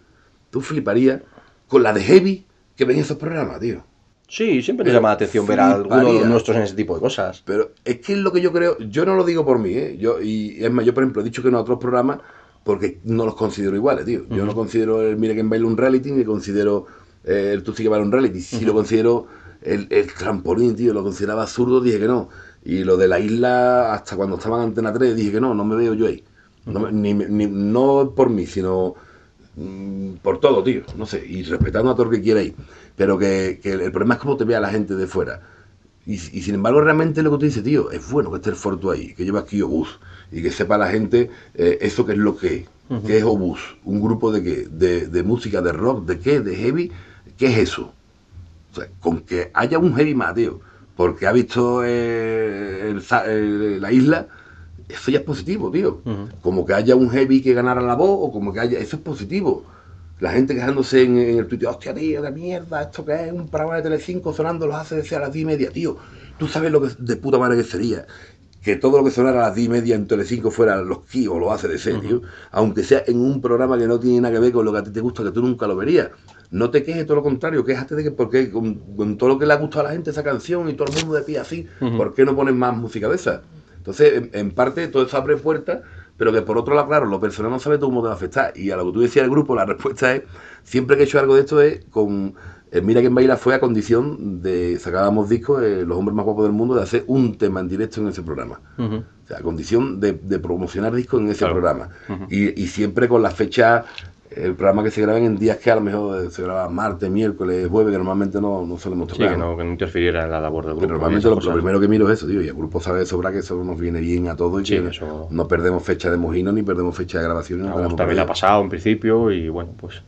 tú fliparías con la de Heavy que ven esos programas, tío. Sí, siempre te llama la atención ver a algunos de nuestros en ese tipo de cosas. Pero es que es lo que yo creo, yo no lo digo por mí, ¿eh? Yo, y es más, yo por ejemplo he dicho que no a otros programas porque no los considero iguales, tío. Yo no considero el Mire que baila un reality, ni considero eh, el Tú sí que baila un reality. Sí lo considero el, el, trampolín, tío, lo consideraba absurdo, dije que no. Y lo de la isla, hasta cuando estaba en Antena 3, dije que no, no me veo yo ahí. No, ni, ni, no por mí, sino mm, por todo, tío, no sé, y respetando a todo lo que quiera ir. Pero que, el problema es cómo te vea la gente de fuera. Y, sin embargo, realmente lo que tú dices, tío, es bueno que esté el Fortu ahí, que lleva aquí Obús y que sepa la gente eh, eso que es lo que es, que es Obús, un grupo de qué, de, música, de rock, de qué, de heavy, ¿qué es eso? O sea, con que haya un heavy más, tío, porque ha visto eh, la isla, eso ya es positivo, tío. Como que haya un heavy que ganara la voz, o como que haya, eso es positivo. La gente quejándose en, el Twitter, hostia, tío, de mierda, esto que es un programa de Telecinco sonando los hace decir a las 10 y media, tío. Tú sabes lo que de puta madre que sería que todo lo que sonara a las 10 y media en Telecinco fuera los Ki o los hace de serio, aunque sea en un programa que no tiene nada que ver con lo que a ti te gusta, que tú nunca lo verías. No te quejes todo lo contrario, quéjate de que porque con, todo lo que le ha gustado a la gente esa canción y todo el mundo de pie así, ¿por qué no pones más música de esa? Entonces, en, parte, todo eso abre puertas pero que por otro lado, claro, lo personal no sabe cómo te va a afectar. Y a lo que tú decías del grupo, la respuesta es, siempre que he hecho algo de esto es con... Eh, Mira quién baila fue a condición de, sacábamos discos, eh, los hombres más guapos del mundo, de hacer un tema en directo en ese programa. O sea, a condición de, promocionar discos en ese programa. y, y, siempre con la fecha el programa que se graba en días que a lo mejor se graba martes, miércoles, jueves, que normalmente no, no solemos tocar. Sí, que no, que no interfiriera en la labor del grupo. Pero normalmente lo, primero que miro es eso, tío, y el grupo sabe de sobra que eso nos viene bien a todos y que no perdemos fecha de mojino ni perdemos fecha de grabación. No, también ha pasado en principio y bueno, pues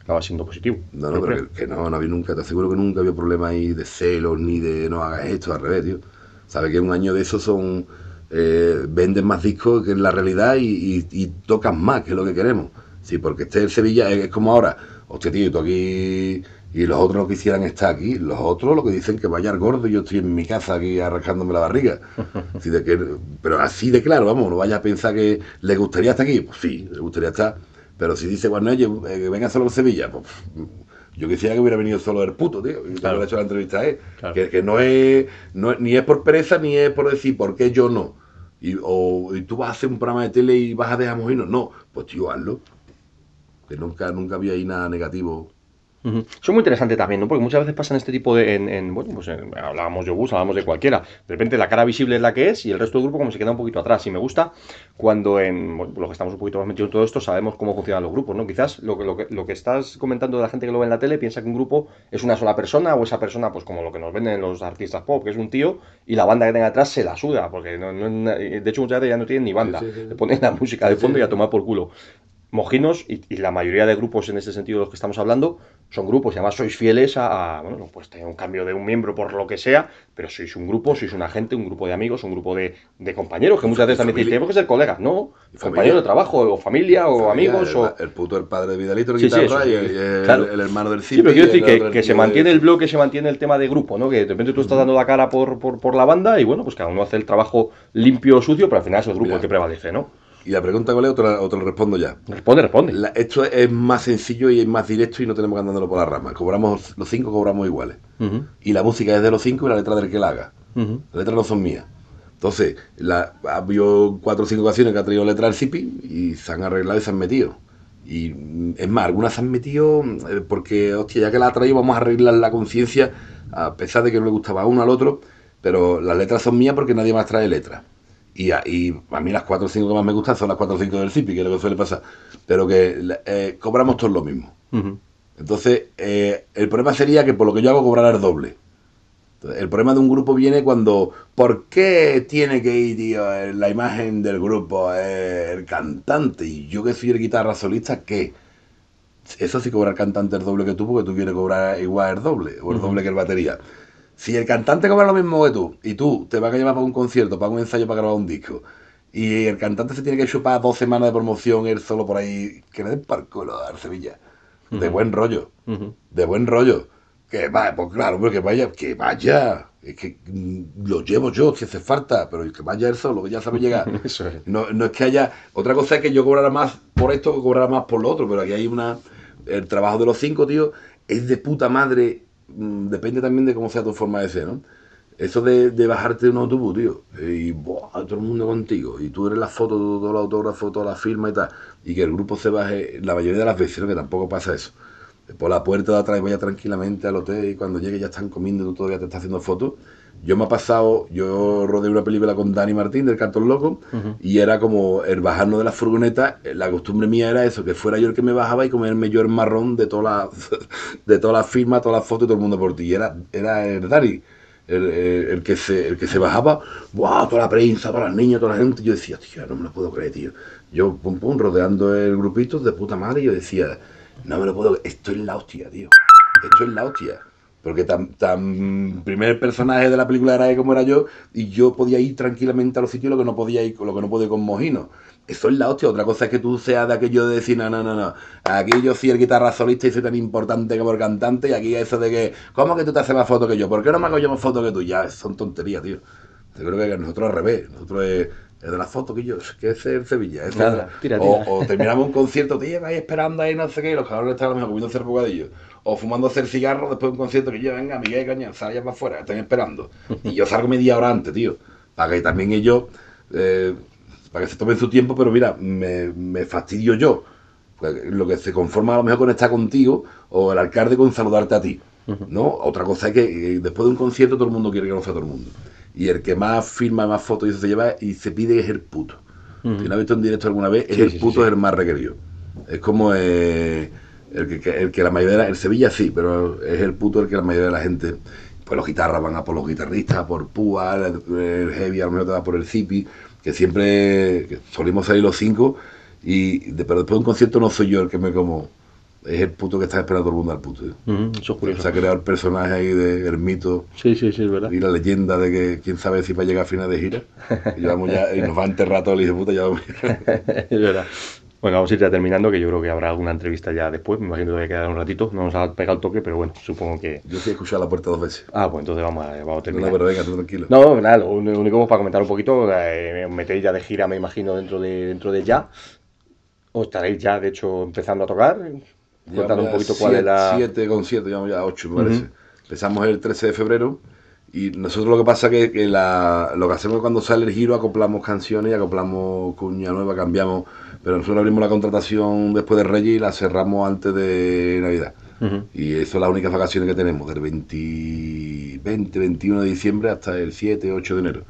acaba siendo positivo. No, no, pero que, no, no había nunca, te aseguro que nunca había problema ahí de celos ni de no hagas esto, al revés, tío. Sabe que un año de eso son... Eh, venden más discos que en la realidad y, y, y tocan más que lo que queremos. Sí, porque este el Sevilla es como ahora, hostia, tío, tú aquí y los otros lo que hicieran está aquí. Los otros lo que dicen que vaya al gordo y yo estoy en mi casa aquí arrancándome la barriga. Así de que, pero así de claro, vamos, no vaya a pensar que le gustaría estar aquí. Pues sí, le gustaría estar. Pero si dice, bueno, oye, eh, que venga solo a Sevilla, pues yo quisiera que hubiera venido solo el puto, tío. Y claro. hecho la entrevista a él. Que, no, es, no ni es por pereza ni es por decir por qué yo no. Y, o y tú vas a hacer un programa de tele y vas a dejar mojinos. No, pues tío, hazlo que nunca, nunca había ahí nada negativo. Eso es muy interesante también, ¿no? Porque muchas veces pasan este tipo de. En, bueno, pues hablábamos de bus, hablábamos de cualquiera. De repente la cara visible es la que es y el resto del grupo como se queda un poquito atrás. Y me gusta cuando en bueno, lo que estamos un poquito más metidos en todo esto sabemos cómo funcionan los grupos, ¿no? Quizás lo que, lo que, lo que estás comentando de la gente que lo ve en la tele piensa que un grupo es una sola persona o esa persona, pues como lo que nos venden los artistas pop, que es un tío y la banda que tenga atrás se la suda, porque no, de hecho muchas veces ya no tienen ni banda. Le ponen la música de fondo y a tomar por culo. Mojinos y, la mayoría de grupos en ese sentido de los que estamos hablando son grupos y además sois fieles a, bueno, pues tener un cambio de un miembro por lo que sea, pero sois un grupo, sois una gente, un grupo de amigos, un grupo de, compañeros que muchas veces también dicen, tenemos que ser colegas, no, compañeros de trabajo o familia o amigos el, o... El puto el padre de Vidalito, el guitarra y, el, hermano del cine. Sí, pero quiero decir que, se mantiene el bloque, se mantiene el tema de grupo, ¿no? Que de repente tú estás dando la cara por, por, la banda y bueno, pues cada uno hace el trabajo limpio o sucio, pero al final es el grupo el que prevalece, ¿no? Y la pregunta cuál es, o te, lo respondo ya. Responde, responde. esto es más sencillo y es más directo y no tenemos que andándolo por la rama. Cobramos, los cinco cobramos iguales. Y la música es de los cinco y la letra del que la haga. Las letras no son mías. Entonces, la, ha habido cuatro o cinco ocasiones que ha traído letra del CIPI y se han arreglado y se han metido. Y mm, es más, algunas se han metido eh, porque, hostia, ya que la ha traído, vamos a arreglar la conciencia, a pesar de que no le gustaba a uno al otro, pero las letras son mías porque nadie más trae letras. Y a, a, mí las 4 o 5 que más me gustan son las 4 o 5 del CIPI, que es lo que suele pasar. Pero que eh, cobramos todos lo mismo. Entonces, eh, el problema sería que por lo que yo hago cobrar el doble. el problema de un grupo viene cuando, ¿por qué tiene que ir, tío, la imagen del grupo, el cantante? Y yo que soy el guitarra solista, ¿qué? Eso sí cobrar el cantante el doble que tú, porque tú quieres cobrar igual el doble, o el doble que el batería. Si el cantante cobra lo mismo que tú, y tú te vas a llevar para un concierto, para un ensayo, para grabar un disco, y el cantante se tiene que chupar dos semanas de promoción él solo por ahí, que le den par culo a Sevilla. De buen rollo. De buen rollo. Que vaya, pues claro, pero que vaya, que vaya. Es que mm, lo llevo yo, si hace falta, pero que vaya él solo, que ya sabe llegar. no, no es que haya. Otra cosa es que yo cobrara más por esto que cobrara más por lo otro, pero aquí hay una. El trabajo de los cinco, tío, es de puta madre depende también de cómo sea tu forma de ser, ¿no? Eso de, bajarte de un autobús, tío, y ¡buah! todo el mundo contigo, y tú eres la foto, todo el autógrafo, toda la firma y tal, y que el grupo se baje, la mayoría de las veces, ¿no? que tampoco pasa eso. Por la puerta de atrás vaya tranquilamente al hotel y cuando llegue ya están comiendo y tú todavía te estás haciendo fotos. Yo me ha pasado, yo rodé una película con Dani Martín del Cartón Loco y era como el bajarnos de la furgoneta, la costumbre mía era eso, que fuera yo el que me bajaba y comerme yo el marrón de todas las de todas las firmas, todas las fotos y todo el mundo por ti. Y era, era el Dani. El, que se, el que se bajaba, ¡buah! toda la prensa, todas las niñas, toda la gente. Yo decía, tío, no me lo puedo creer, tío. Yo, pum, pum, rodeando el grupito de puta madre, yo decía, no me lo puedo creer, esto es la hostia, tío. Esto es la hostia. Porque tan, tan primer personaje de la película era como era yo, y yo podía ir tranquilamente a los sitios lo que no podía ir, lo que no podía con Mojino. Eso es la hostia. Otra cosa es que tú seas de aquello de decir, no, no, no, no. Aquí yo soy el guitarra solista y soy tan importante como el cantante, y aquí eso de que, ¿cómo que tú te haces más fotos que yo? ¿Por qué no me hago yo más fotos que tú? Ya, son tonterías, tío. Yo creo que nosotros al revés. Nosotros es, de la foto que yo, que es el Sevilla. O, terminamos un concierto, tío, ahí esperando ahí, no sé qué, y los cabrones están a lo mejor comiendo bocadillo o fumando hacer cigarro después de un concierto que yo, venga, Miguel Caña, salgan para afuera, están esperando. Y yo salgo media hora antes, tío, para que también ellos, eh, para que se tomen su tiempo, pero mira, me, fastidio yo. Pues, lo que se conforma a lo mejor con estar contigo o el alcalde con saludarte a ti. ¿no? Otra cosa es que eh, después de un concierto todo el mundo quiere conocer a todo el mundo. Y el que más firma, más fotos y se lleva y se pide es el puto. Si no has visto en directo alguna vez, es el puto es el más requerido. Es como... Eh, el que, el que la mayoría de la, el Sevilla sí, pero es el puto el que la mayoría de la gente, pues los guitarras van a por los guitarristas, por Púa, el, Heavy a lo mejor te va por el Zipi, que siempre solimos salir los cinco, y de, pero después de un concierto no soy yo el que me como, es el puto que está esperando todo el mundo al puto. eso es curioso. Se ha creado el personaje ahí de Hermito. Sí, sí, sí, es verdad. Y la leyenda de que quién sabe si va a llegar a final de gira. Y, vamos ya, y nos va a enterrar todo el hijo de puta, ya vamos. es verdad. Bueno, vamos a ir ya terminando, que yo creo que habrá alguna entrevista ya después. Me imagino que va a quedar un ratito. No nos ha pegado el toque, pero bueno, supongo que. Yo sí he escuchado la puerta dos veces. Ah, pues entonces vamos a, vamos a terminar. No, pero venga, tú tranquilo. No, nada, lo único para comentar un poquito, eh, metéis ya de gira, me imagino, dentro de, dentro de ya. ¿O estaréis ya, de hecho, empezando a tocar? Contando un poquito cuál es la. 7 con 7, llevamos ya 8, me parece. Empezamos el 13 de febrero. Y nosotros lo que pasa es que, la, lo que hacemos cuando sale el giro, acoplamos canciones y acoplamos cuña nueva, cambiamos pero nosotros abrimos la contratación después de Reyes y la cerramos antes de Navidad. Y eso es las únicas vacaciones que tenemos, del 20, 20, 21 de diciembre hasta el 7, 8 de enero.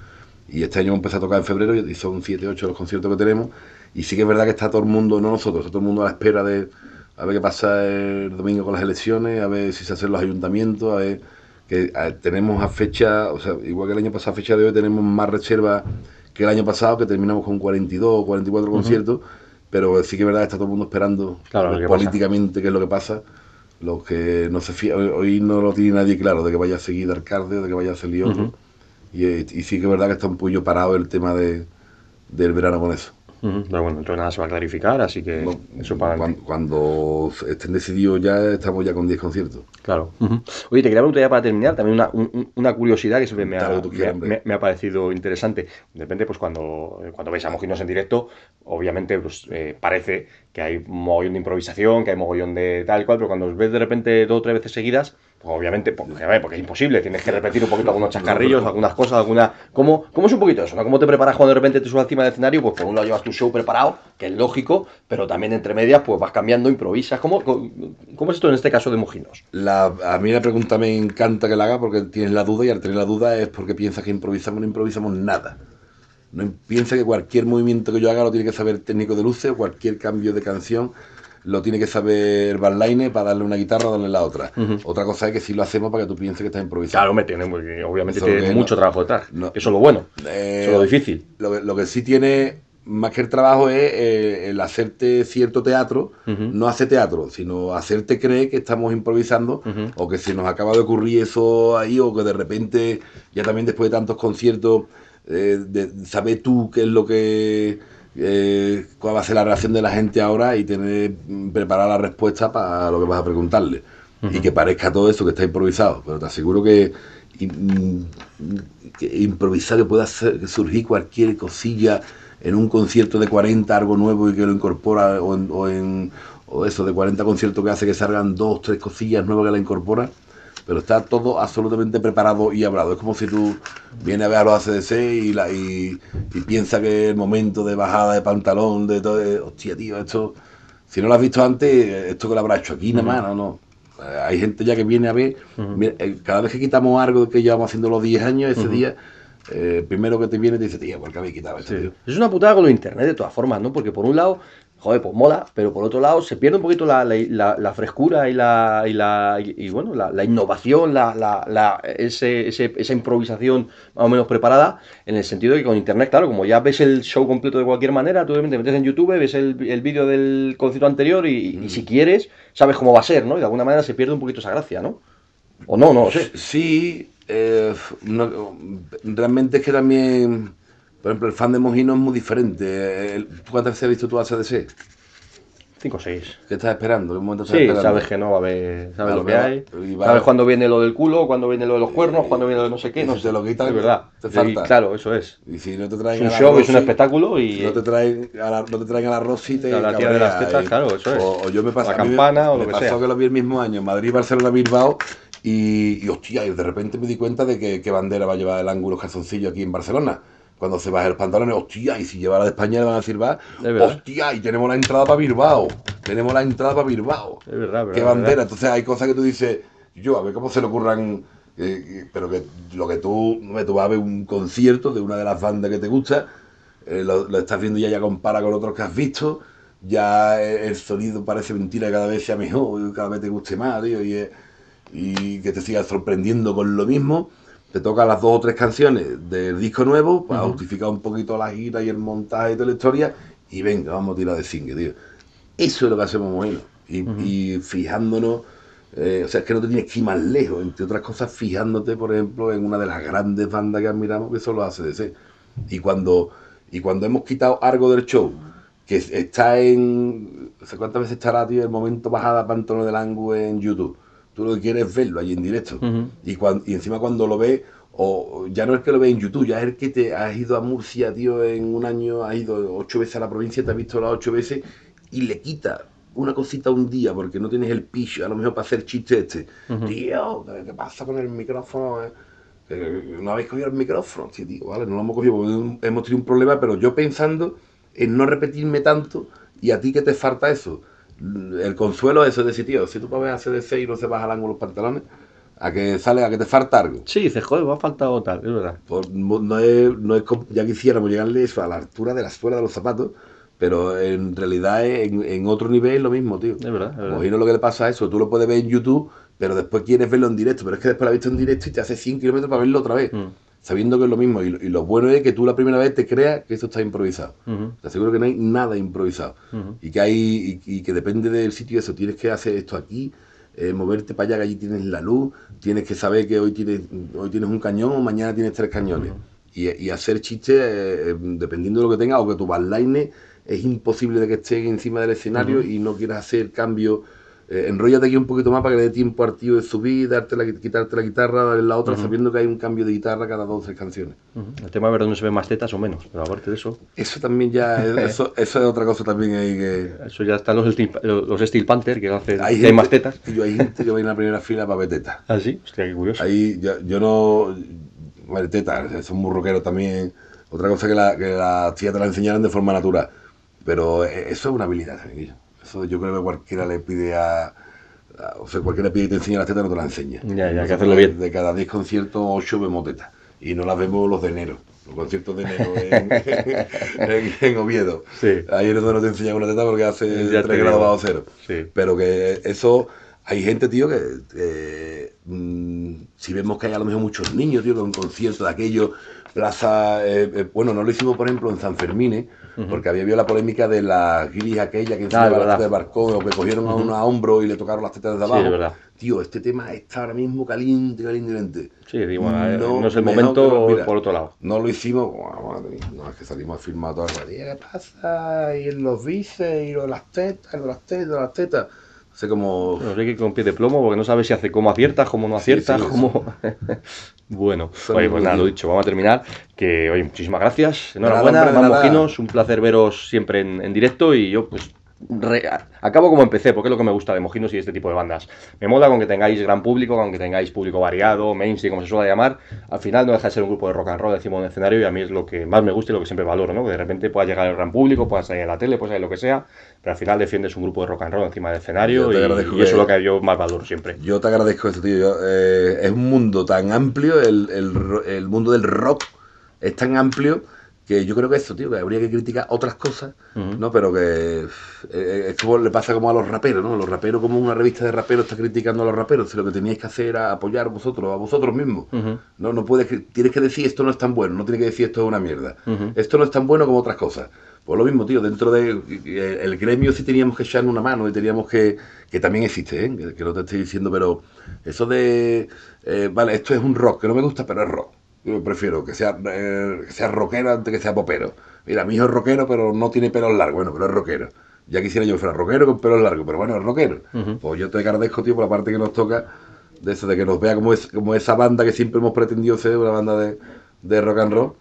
Y este año empezado a tocar en febrero y son 7, 8 los conciertos que tenemos. Y sí que es verdad que está todo el mundo, no nosotros, está todo el mundo a la espera de a ver qué pasa el domingo con las elecciones, a ver si se hacen los ayuntamientos, a ver que tenemos a fecha, o sea, igual que el año pasado, a fecha de hoy, tenemos más reservas que el año pasado, que terminamos con 42 o 44 conciertos pero sí que es verdad que está todo el mundo esperando políticamente qué es lo que pasa. Lo que no se fía, hoy no lo tiene nadie claro de que vaya a seguir Arcade, de que vaya a salir otro. y, y, sí que es verdad que está un poquillo parado el tema de, del verano con eso. Pero bueno, entonces nada se va a clarificar, así que eso para cuando, estén decididos ya estamos ya con 10 conciertos. Claro. Oye, te quería preguntar ya para terminar también una, una curiosidad que siempre me ha, me, ha, parecido interesante. De repente, pues cuando, cuando veis a Mojinos en directo, obviamente pues, eh, parece que hay mogollón de improvisación, que hay mogollón de tal y cual, pero cuando os ves de repente dos o tres veces seguidas, obviamente, porque, porque es imposible, tienes que repetir un poquito algunos chascarrillos, algunas cosas, alguna... ¿Cómo, ¿Cómo es un poquito eso? ¿no? ¿Cómo te preparas cuando de repente te subes encima del escenario? Pues por un lado llevas tu show preparado, que es lógico, pero también entre medias pues vas cambiando, improvisas. ¿Cómo, cómo, es esto en este caso de Mojinos? La, a mí la pregunta me encanta que la haga porque tienes la duda y al tener la duda es porque piensas que improvisamos, no improvisamos nada. No piensa que cualquier movimiento que yo haga lo tiene que saber el técnico de luces, cualquier cambio de canción lo tiene que saber Barline para darle una guitarra o darle la otra. Otra cosa es que si lo hacemos para que tú pienses que estás improvisando. Claro, me tiene, obviamente tiene mucho trabajo detrás. eso es lo bueno. Eh, eso es lo difícil. Lo, que sí tiene más que el trabajo es eh, el hacerte cierto teatro, no hace teatro, sino hacerte creer que estamos improvisando o que se nos acaba de ocurrir eso ahí o que de repente, ya también después de tantos conciertos, eh, sabes tú qué es lo que eh, cuál va a ser la reacción de la gente ahora y tener mm, preparada la respuesta para lo que vas a preguntarle. Y que parezca todo eso que está improvisado. Pero te aseguro que, improvisar que pueda surgir cualquier cosilla en un concierto de 40, algo nuevo y que lo incorpora, o en, o, en, o eso, de 40 conciertos que hace que salgan dos, tres cosillas nuevas que la incorpora pero está todo absolutamente preparado y hablado. Es como si tú vienes a ver a los ACDC y, la, y, piensas que el momento de bajada de pantalón, de todo, hostia, tío, esto, si no lo has visto antes, esto que lo habrá hecho aquí nada más, no, no. Eh, hay gente ya que viene a ver, eh, cada vez que quitamos algo que llevamos haciendo los 10 años, ese día, eh, primero que te viene te dice, tío, ¿por qué habéis quitado esto? tío?". Es una putada con lo internet de todas formas, ¿no? Porque por un lado, joder, pues mola, pero por otro lado se pierde un poquito la, la- la- la frescura y la, y la y, y, bueno, la, innovación, la, la- la- ese, ese- esa improvisación más o menos preparada, en el sentido de que con internet, claro, como ya ves el show completo de cualquier manera, tú te metes en YouTube, ves el, el vídeo del concierto anterior y, y si quieres, sabes cómo va a ser, ¿no? Y de alguna manera se pierde un poquito esa gracia, ¿no? O no, no lo sé. Sí, eh, no- realmente es que también, por ejemplo, el fan de Mojino es muy diferente. El- ¿tú ¿Cuántas veces has visto tú ACDC? 5 o 6. ¿Qué estás esperando? ¿Qué momento estás Sí, esperando? sabes que no va a haber, sabes lo que hay, va- sabes cuándo viene lo del culo, cuándo viene lo de los cuernos, cuándo viene lo de no sé qué, no si sé. te lo quitan, es verdad. te Y falta. claro, eso es. Y si no te Es traen un a la show, es un espectáculo y No te traen a la, no te traen a la Rosy te A la tía de las tetas, y- claro, eso es. O, o yo me pasé La a me- campana o me lo que pasó sea. que lo vi el mismo año, Madrid, Barcelona, Bilbao, y, y hostia, y de repente me di cuenta de que qué bandera va a llevar el ángulo calzoncillo aquí en Barcelona. Cuando se baja los pantalones, hostia, y si lleva la de España le van a decir, va, hostia, y tenemos la entrada para Bilbao, tenemos la entrada para Bilbao. Es verdad, Qué verdad, bandera. verdad. Entonces hay cosas que tú dices, yo, a ver cómo se le ocurran, eh, eh, pero que lo que tú, tú vas a ver un concierto de una de las bandas que te gusta, eh, lo, lo estás viendo y ya, ya compara con otros que has visto, ya eh, el sonido parece mentira, cada vez sea mejor, cada vez te guste más, tío, y, y que te sigas sorprendiendo con lo mismo. Te tocan las dos o tres canciones del disco nuevo para justificar un poquito la gira y el montaje y toda la historia, y venga, vamos a tirar de singue, tío. Eso es lo que hacemos Mojino. Y, y fijándonos, eh, o sea, es que no te tienes que ir más lejos, entre otras cosas, fijándote, por ejemplo, en una de las grandes bandas que admiramos, que son los ACDC. Y cuando, y cuando hemos quitado algo del show, que es- está en. O sea, ¿cuántas veces estará, tío, el momento bajada para Antonio del Angu en YouTube? Tú lo que quieres es verlo ahí en directo. Y, cuan- y encima cuando lo ves, o ya no es que lo ves en YouTube, ya es el que te has ido a Murcia, tío, en un año, has ido ocho veces a la provincia, te has visto las ocho veces y le quita una cosita un día porque no tienes el picho, a lo mejor para hacer chiste este. Tío, ¿qué, pasa con el micrófono? eh? Eh, No habéis cogido el micrófono, sí, tío, vale, no lo hemos cogido porque hemos tenido un problema, pero yo pensando en no repetirme tanto y a ti que te falta eso. El consuelo es eso de decir, tío, si tú hacer de 6 y no se baja al ángulo los pantalones, a que sale, a que te falta algo. Sí, dices, joder, me ha faltado tal, es verdad. Pues no es, no es ya quisiéramos llegarle eso a la altura de la suela de los zapatos, pero en realidad es en, en otro nivel lo mismo, tío. Es verdad, es verdad. Mojino lo que le pasa a eso, tú lo puedes ver en YouTube, pero después quieres verlo en directo, pero es que después lo has visto en directo y te hace 100 kilómetros para verlo otra vez, Mm. Sabiendo que es lo mismo. Y, lo- y lo bueno es que tú la primera vez te creas que esto está improvisado. Ujú. Te aseguro que no hay nada improvisado. Y que hay y, y que depende del sitio eso, tienes que hacer esto aquí, eh, moverte para allá que allí tienes la luz, tienes que saber que hoy tienes hoy tienes un cañón, mañana tienes tres cañones. y, y hacer chistes eh, eh, dependiendo de lo que tengas o que tu backline es imposible de que esté encima del escenario y no quieras hacer cambio. Eh, enróllate aquí un poquito más para que le dé tiempo al tío de subir, darte la, quitarte la guitarra, darle la otra, sabiendo que hay un cambio de guitarra cada dos o tres canciones. Ujú. El tema de ver dónde se ven más tetas o menos, pero aparte de eso, Eso también ya, es- eso, eso es otra cosa también ahí que... eso ya están los Steel, los Steel Panther que hacen Hay, hay más tetas. Tío, hay gente que va en la primera fila para ver tetas. Ah, sí, hostia, qué curioso. Ahí yo, yo no. Bueno, tetas, son muy rockeros también. Otra cosa que, la, que las tías te la enseñaran de forma natural. Pero eh, eso es una habilidad, Guillo. Eso yo creo que cualquiera le pide a. a- o sea, cualquiera pide que te enseñe las tetas, no te las enseña. Ya, ya, hay que hacerlo bien. De cada 10 conciertos, 8 vemos tetas. Y no las vemos los de enero. Los conciertos de enero en, en- en Oviedo. Sí. Ahí es donde no te enseñan una teta porque hace Ya te 3 grados bajo cero. Sí. Pero que eso, hay gente, tío, que eh, mm, si vemos que hay a lo mejor muchos niños, tío, que un concierto de aquello, plaza, eh, eh, bueno, no lo hicimos, por ejemplo, en San Fermín, ¿eh? porque había habido la polémica de la guiris aquella que verdad. tetas del barcón, o que cogieron a uno a hombro y le tocaron las tetas de Sí, abajo. es verdad. Tío, este tema está ahora mismo caliente, caliente, caliente. Sí, digo, eh, no, es el momento lo- mira, por otro lado. No lo hicimos, bueno, madre mía, no, es que salimos a filmar todas las ¿qué pasa? Y en los bíceps, y lo de las tetas, lo de las tetas, las tetas. Sea, como... No sé que con pie de plomo porque no sabes si hace cómo aciertas, cómo no Sí, aciertas, sí, cómo. bueno, Son oye, pues nada, lo dicho, vamos a terminar. Que, oye, muchísimas gracias. Enhorabuena, hombre, de más nada. mojinos, un placer veros siempre en, en directo y yo, pues, acabo como empecé, porque es lo que me gusta de Mojinos y este tipo de bandas. Me mola con que tengáis gran público, con que tengáis público variado, mainstream, como se suele llamar. Al final no deja de ser un grupo de rock and roll encima de un escenario y a mí es lo que más me gusta y lo que siempre valoro, ¿no? Que de repente pueda llegar el gran público, pueda salir en la tele, pueda salir lo que sea, pero al final defiendes un grupo de rock and roll encima del escenario y, eso es lo que yo más valoro siempre. Yo te agradezco esto, tío. Eh, es un mundo tan amplio, el, el mundo del rock es tan amplio que yo creo que eso, tío, que habría que criticar otras cosas, ¿no? Pero que eh, eh, esto le pasa como a los raperos, ¿no? Los raperos, como una revista de raperos está criticando a los raperos, si lo que teníais que hacer era apoyar vosotros, a vosotros mismos. No, no puedes, tienes que decir esto no es tan bueno, no tienes que decir esto es una mierda. Esto no es tan bueno como otras cosas. Pues lo mismo, tío, dentro del de, el gremio sí teníamos que echarnos una mano y teníamos que, que también existe, ¿eh? que, no te estoy diciendo, pero eso de, eh, vale, esto es un rock, que no me gusta, pero es rock yo prefiero que sea, eh, sea rockero antes que sea popero. Mira, mi hijo es rockero, pero no tiene pelos largos. Bueno, pero es rockero. Ya quisiera yo que fuera rockero con pelos largos, pero bueno, es rockero. Pues yo te agradezco, tío, por la parte que nos toca, de eso, de que nos vea como, es, como esa banda que siempre hemos pretendido ser, una banda de, de rock and roll.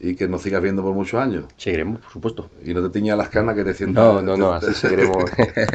y que nos sigas viendo por muchos años. Seguiremos, por supuesto. Y no te tiñas las canas que te sientas. No, no, no, así seguiremos.